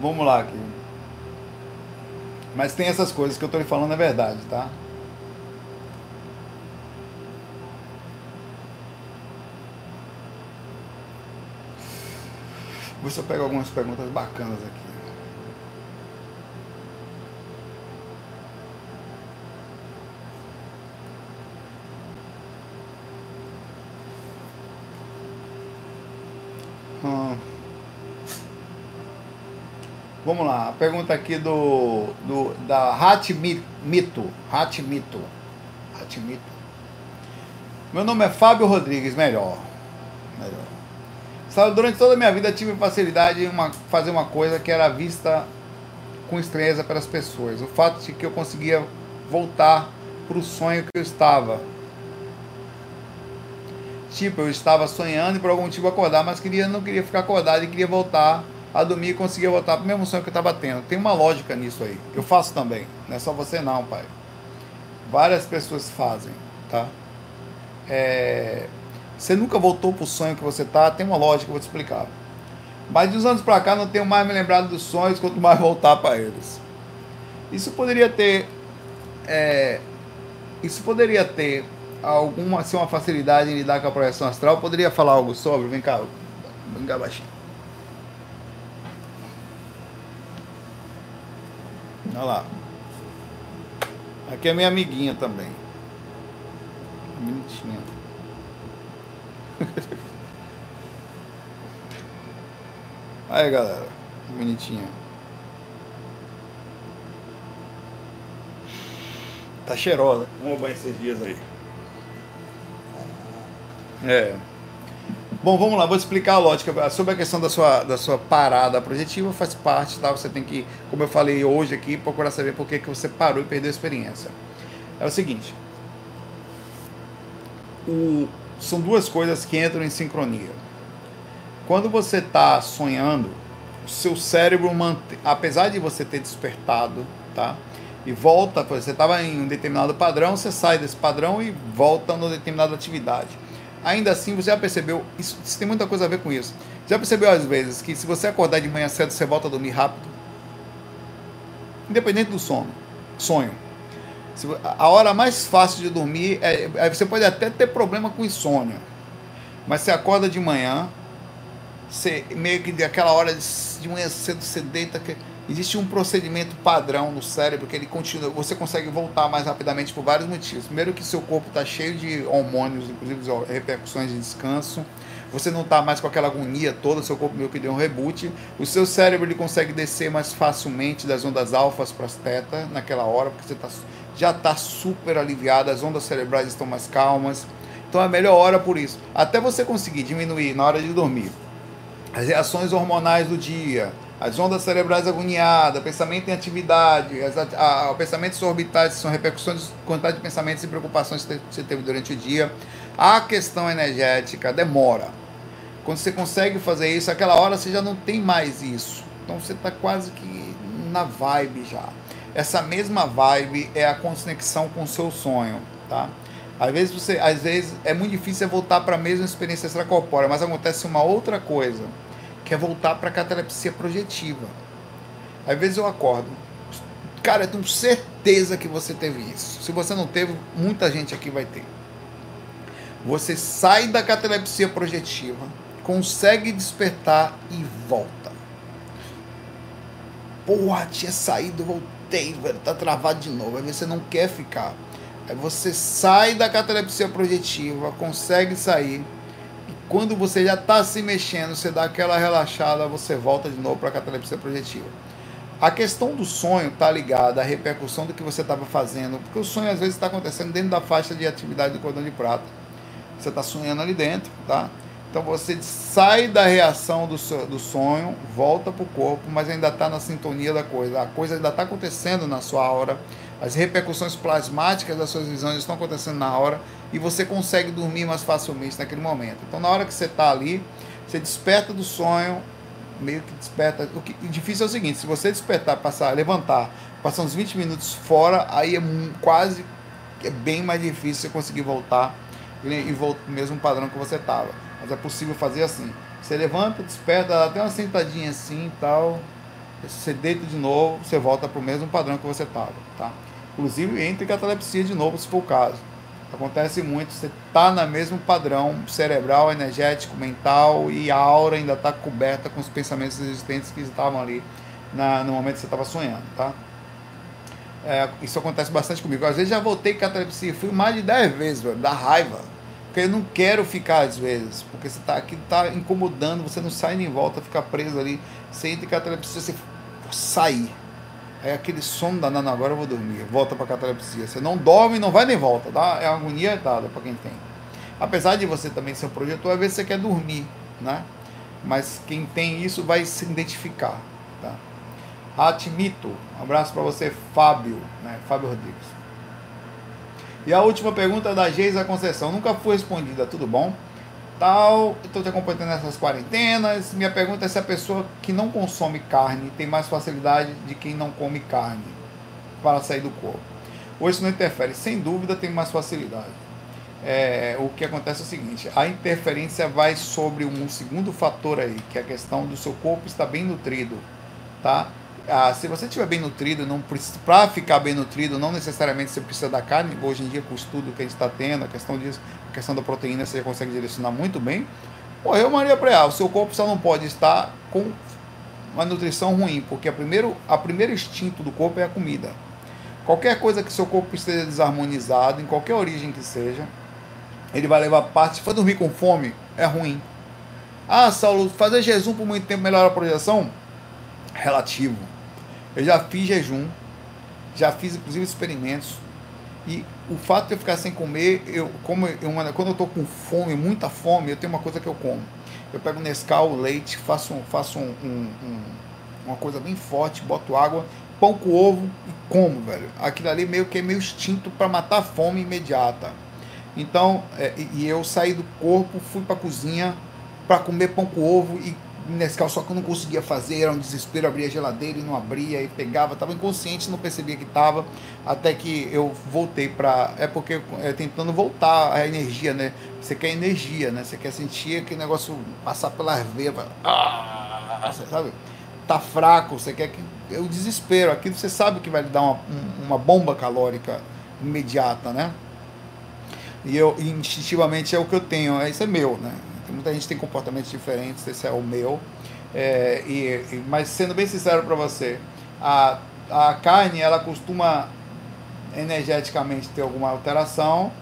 Vamos lá aqui. Mas tem essas coisas que eu tô lhe falando é verdade, tá? Vou eu pego algumas perguntas bacanas aqui. Hum. Vamos lá, a pergunta aqui do, do da Hatmito. Hatmito. Hatmito. Meu nome é Fábio Rodrigues, melhor. Melhor. Sabe, durante toda a minha vida tive facilidade em uma, fazer uma coisa que era vista com estranheza para as pessoas. O fato de que eu conseguia voltar para o sonho que eu estava. Tipo, eu estava sonhando e por algum motivo acordar, mas queria, não queria ficar acordado e queria voltar a dormir e conseguia voltar para o mesmo sonho que eu estava tendo. Tem uma lógica nisso aí. Eu faço também. Não é só você não, pai. Várias pessoas fazem, tá? É, você nunca voltou para o sonho que você tá, tem uma lógica, eu vou te explicar. Mas de uns anos para cá não tenho mais me lembrado dos sonhos, quanto mais voltar para eles. Isso poderia ter. É, isso poderia ter alguma assim, uma facilidade em lidar com a projeção astral? Poderia falar algo sobre? Vem cá, vem cá baixinho. Olha lá. Aqui é minha amiguinha também. Bonitinha. Aí galera, bonitinha. Tá cheirosa. Vamos banhar esses dias aí. É. Bom, vamos lá, vou explicar a lógica. Sobre a questão da sua, da sua parada projetiva, faz parte, tá? Você tem que, como eu falei hoje aqui, procurar saber por que, que você parou e perdeu a experiência. É o seguinte. O, são duas coisas que entram em sincronia. Quando você está sonhando, o seu cérebro, mantém, apesar de você ter despertado, tá? E volta, você estava em um determinado padrão, você sai desse padrão e volta numa determinada atividade. Ainda assim, você já percebeu, isso, isso tem muita coisa a ver com isso. Já percebeu às vezes que se você acordar de manhã cedo, você volta a dormir rápido? Independente do sono, sonho. A hora mais fácil de dormir é, você pode até ter problema com insônia, mas você acorda de manhã, você meio que daquela hora de, de manhã cedo você deita, que Existe um procedimento padrão no cérebro que ele continua, você consegue voltar mais rapidamente por vários motivos. Primeiro que seu corpo está cheio de hormônios, inclusive repercussões de descanso. Você não está mais com aquela agonia toda, seu corpo meio que deu um reboot. O seu cérebro ele consegue descer mais facilmente das ondas alfas para as teta naquela hora, porque você tá, já está super aliviado, as ondas cerebrais estão mais calmas. Então é a melhor hora por isso. Até você conseguir diminuir na hora de dormir as reações hormonais do dia, as ondas cerebrais agoniadas, pensamento em atividade, as, a, a, orbitais são repercussões quantidade de pensamentos e preocupações que você teve durante o dia. A questão energética demora. Quando você consegue fazer isso, aquela hora você já não tem mais isso. Então você está quase que na vibe já. Essa mesma vibe é a conexão com o seu sonho, tá? Às vezes você, às vezes é muito difícil voltar para a mesma experiência extracorpórea, mas acontece uma outra coisa quer voltar para a catalepsia projetiva. Às vezes eu acordo, cara, eu tenho certeza que você teve isso. Se você não teve, muita gente aqui vai ter. Você sai da catalepsia projetiva, consegue despertar e volta. Porra, tinha saído, voltei, velho, tá travado de novo. Aí você não quer ficar. Aí você sai da catalepsia projetiva, consegue sair quando você já está se mexendo, você dá aquela relaxada, você volta de novo para a catalepsia projetiva. A questão do sonho está ligada à repercussão do que você estava fazendo, porque o sonho às vezes está acontecendo dentro da faixa de atividade do cordão de prata. Você está sonhando ali dentro, tá? Então você sai da reação do, do sonho, volta para o corpo, mas ainda está na sintonia da coisa. A coisa ainda está acontecendo na sua aura. As repercussões plasmáticas das suas visões estão acontecendo na hora e você consegue dormir mais facilmente naquele momento. Então, na hora que você está ali, você desperta do sonho, meio que desperta. O que difícil é o seguinte: se você despertar, passar, levantar, passar uns 20 minutos fora, aí é quase é bem mais difícil você conseguir voltar e voltar no mesmo padrão que você estava. Mas é possível fazer assim. Você levanta, desperta, dá até uma sentadinha assim e tal. Você deita de novo, você volta para o mesmo padrão que você estava, tá? Inclusive entre catalepsia de novo, se for o caso. Acontece muito, você está no mesmo padrão cerebral, energético, mental e a aura ainda está coberta com os pensamentos existentes que estavam ali na, no momento que você estava sonhando, tá? É, isso acontece bastante comigo. Às vezes já voltei catalepsia, fui mais de 10 vezes, velho, da raiva. Porque eu não quero ficar às vezes, porque você está aqui, está incomodando, você não sai nem volta, fica preso ali. Você entra em catalepsia, você sair. É aquele sono danado, agora eu vou dormir, volta para catalepsia. Você não dorme, não vai nem volta, tá? É agonia dada para quem tem. Apesar de você também ser um projetor, às vezes você quer dormir, né? Mas quem tem isso vai se identificar, tá? Ratimito, um abraço para você, Fábio, né? Fábio Rodrigues. E a última pergunta da Geisa Conceição, nunca foi respondida, tudo bom? Tal, estou te acompanhando nessas quarentenas. Minha pergunta é se a pessoa que não consome carne tem mais facilidade de quem não come carne para sair do corpo. Ou isso não interfere? Sem dúvida tem mais facilidade. É, o que acontece é o seguinte: a interferência vai sobre um segundo fator aí, que é a questão do seu corpo estar bem nutrido, tá? Ah, se você estiver bem nutrido, para ficar bem nutrido, não necessariamente você precisa da carne. Hoje em dia, com o estudo que a gente está tendo, a questão disso, a questão da proteína, você consegue direcionar muito bem. Morreu Maria Preal, o seu corpo só não pode estar com uma nutrição ruim, porque a primeiro, a primeiro instinto do corpo é a comida. Qualquer coisa que seu corpo esteja desarmonizado, em qualquer origem que seja, ele vai levar parte. Se for dormir com fome, é ruim. Ah, Saulo, fazer jejum por muito tempo melhora a projeção? Relativo eu já fiz jejum, já fiz inclusive experimentos. E o fato de eu ficar sem comer, eu, como eu, quando eu estou com fome, muita fome, eu tenho uma coisa que eu como. Eu pego Nescau, leite, faço, faço um, um, um, uma coisa bem forte, boto água, pão com ovo e como, velho. Aquilo ali meio que é meio instinto para matar a fome imediata. Então, é, e eu saí do corpo, fui para a cozinha para comer pão com ovo e Nescau, só que eu não conseguia fazer, era um desespero, abria a geladeira e não abria, e pegava, estava inconsciente, não percebia que estava, até que eu voltei para. É porque é tentando voltar a energia, né? Você quer energia, né? Você quer sentir aquele negócio passar pelas veias, ah, sabe? Tá fraco, você quer que. É o desespero, aquilo você sabe que vai lhe dar uma, uma bomba calórica imediata, né? E eu, instintivamente, é o que eu tenho, isso é meu, né? Muita gente tem comportamentos diferentes, esse é o meu. É, e, mas sendo bem sincero para você, A, a carne, ela costuma energeticamente ter alguma alteração,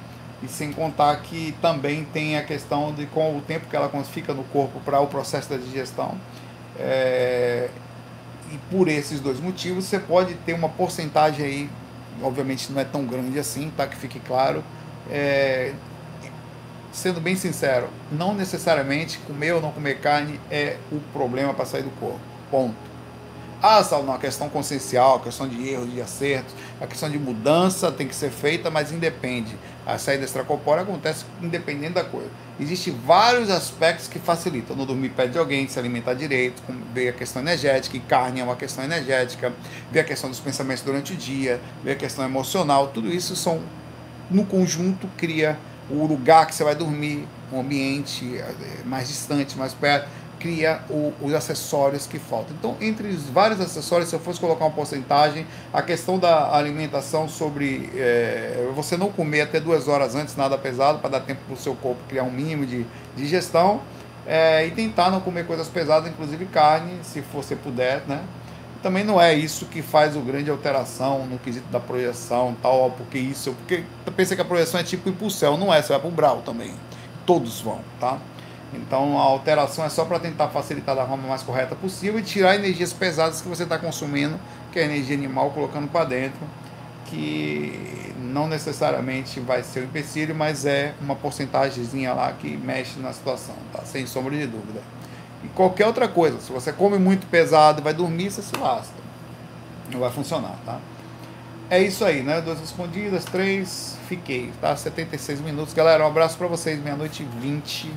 e sem contar que também tem a questão de com o tempo que ela fica no corpo para o processo da digestão. É, e por esses dois motivos você pode ter uma porcentagem aí, obviamente não é tão grande assim, tá? Que fique claro. É, sendo bem sincero, não necessariamente comer ou não comer carne é o problema para sair do corpo. Ponto. Ah, Saulo, não, a questão consciencial, a questão de erros, de acertos, a questão de mudança tem que ser feita, mas independe. A saída extracorpórea acontece independente da coisa. Existem vários aspectos que facilitam. Não dormir perto de alguém, se alimentar direito, ver a questão energética, e carne é uma questão energética, ver a questão dos pensamentos durante o dia, ver a questão emocional, tudo isso são, no conjunto, cria o lugar que você vai dormir, um ambiente eh, mais distante, mais perto cria o, os acessórios que faltam. Então, entre os vários acessórios, se eu fosse colocar uma porcentagem, a questão da alimentação sobre é, você não comer até duas horas antes nada pesado, para dar tempo para o seu corpo criar um mínimo de digestão, é, e tentar não comer coisas pesadas, inclusive carne, se você puder, né? Também não é isso que faz o grande alteração no quesito da projeção, tal, porque isso, porque pensa que a projeção é tipo impulsão, não é, você vai para o brau também. Todos vão, tá? Então a alteração é só para tentar facilitar da forma mais correta possível e tirar energias pesadas que você está consumindo, que é a energia animal, colocando para dentro, que não necessariamente vai ser um empecilho, mas é uma porcentagemzinha lá que mexe na situação, tá? sem sombra de dúvida. E qualquer outra coisa, se você come muito pesado e vai dormir, você se lasca. Não vai funcionar, tá? É isso aí, né? Duas respondidas, três, fiquei, tá? 76 minutos. Galera, um abraço para vocês, meia-noite e 20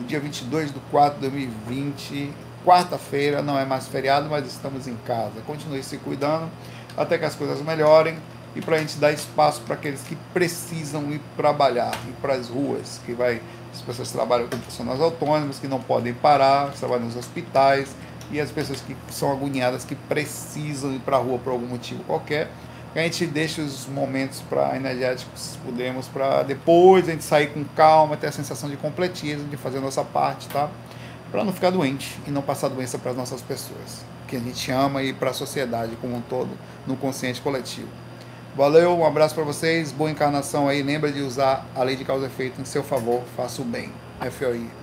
no dia 22 de 4 de 2020, quarta-feira, não é mais feriado, mas estamos em casa. Continue se cuidando até que as coisas melhorem e para a gente dar espaço para aqueles que precisam ir trabalhar, ir para as ruas, que vai as pessoas trabalham com profissionais autônomos, que não podem parar, trabalham nos hospitais, e as pessoas que são agoniadas, que precisam ir para a rua por algum motivo qualquer a gente deixa os momentos para energéticos, se pudermos, para depois a gente sair com calma, ter a sensação de completismo, de fazer a nossa parte, tá? Para não ficar doente e não passar doença para as nossas pessoas, que a gente ama e para a sociedade como um todo, no consciente coletivo. Valeu, um abraço para vocês, boa encarnação aí. Lembra de usar a lei de causa e efeito em seu favor, faça o bem. FOI.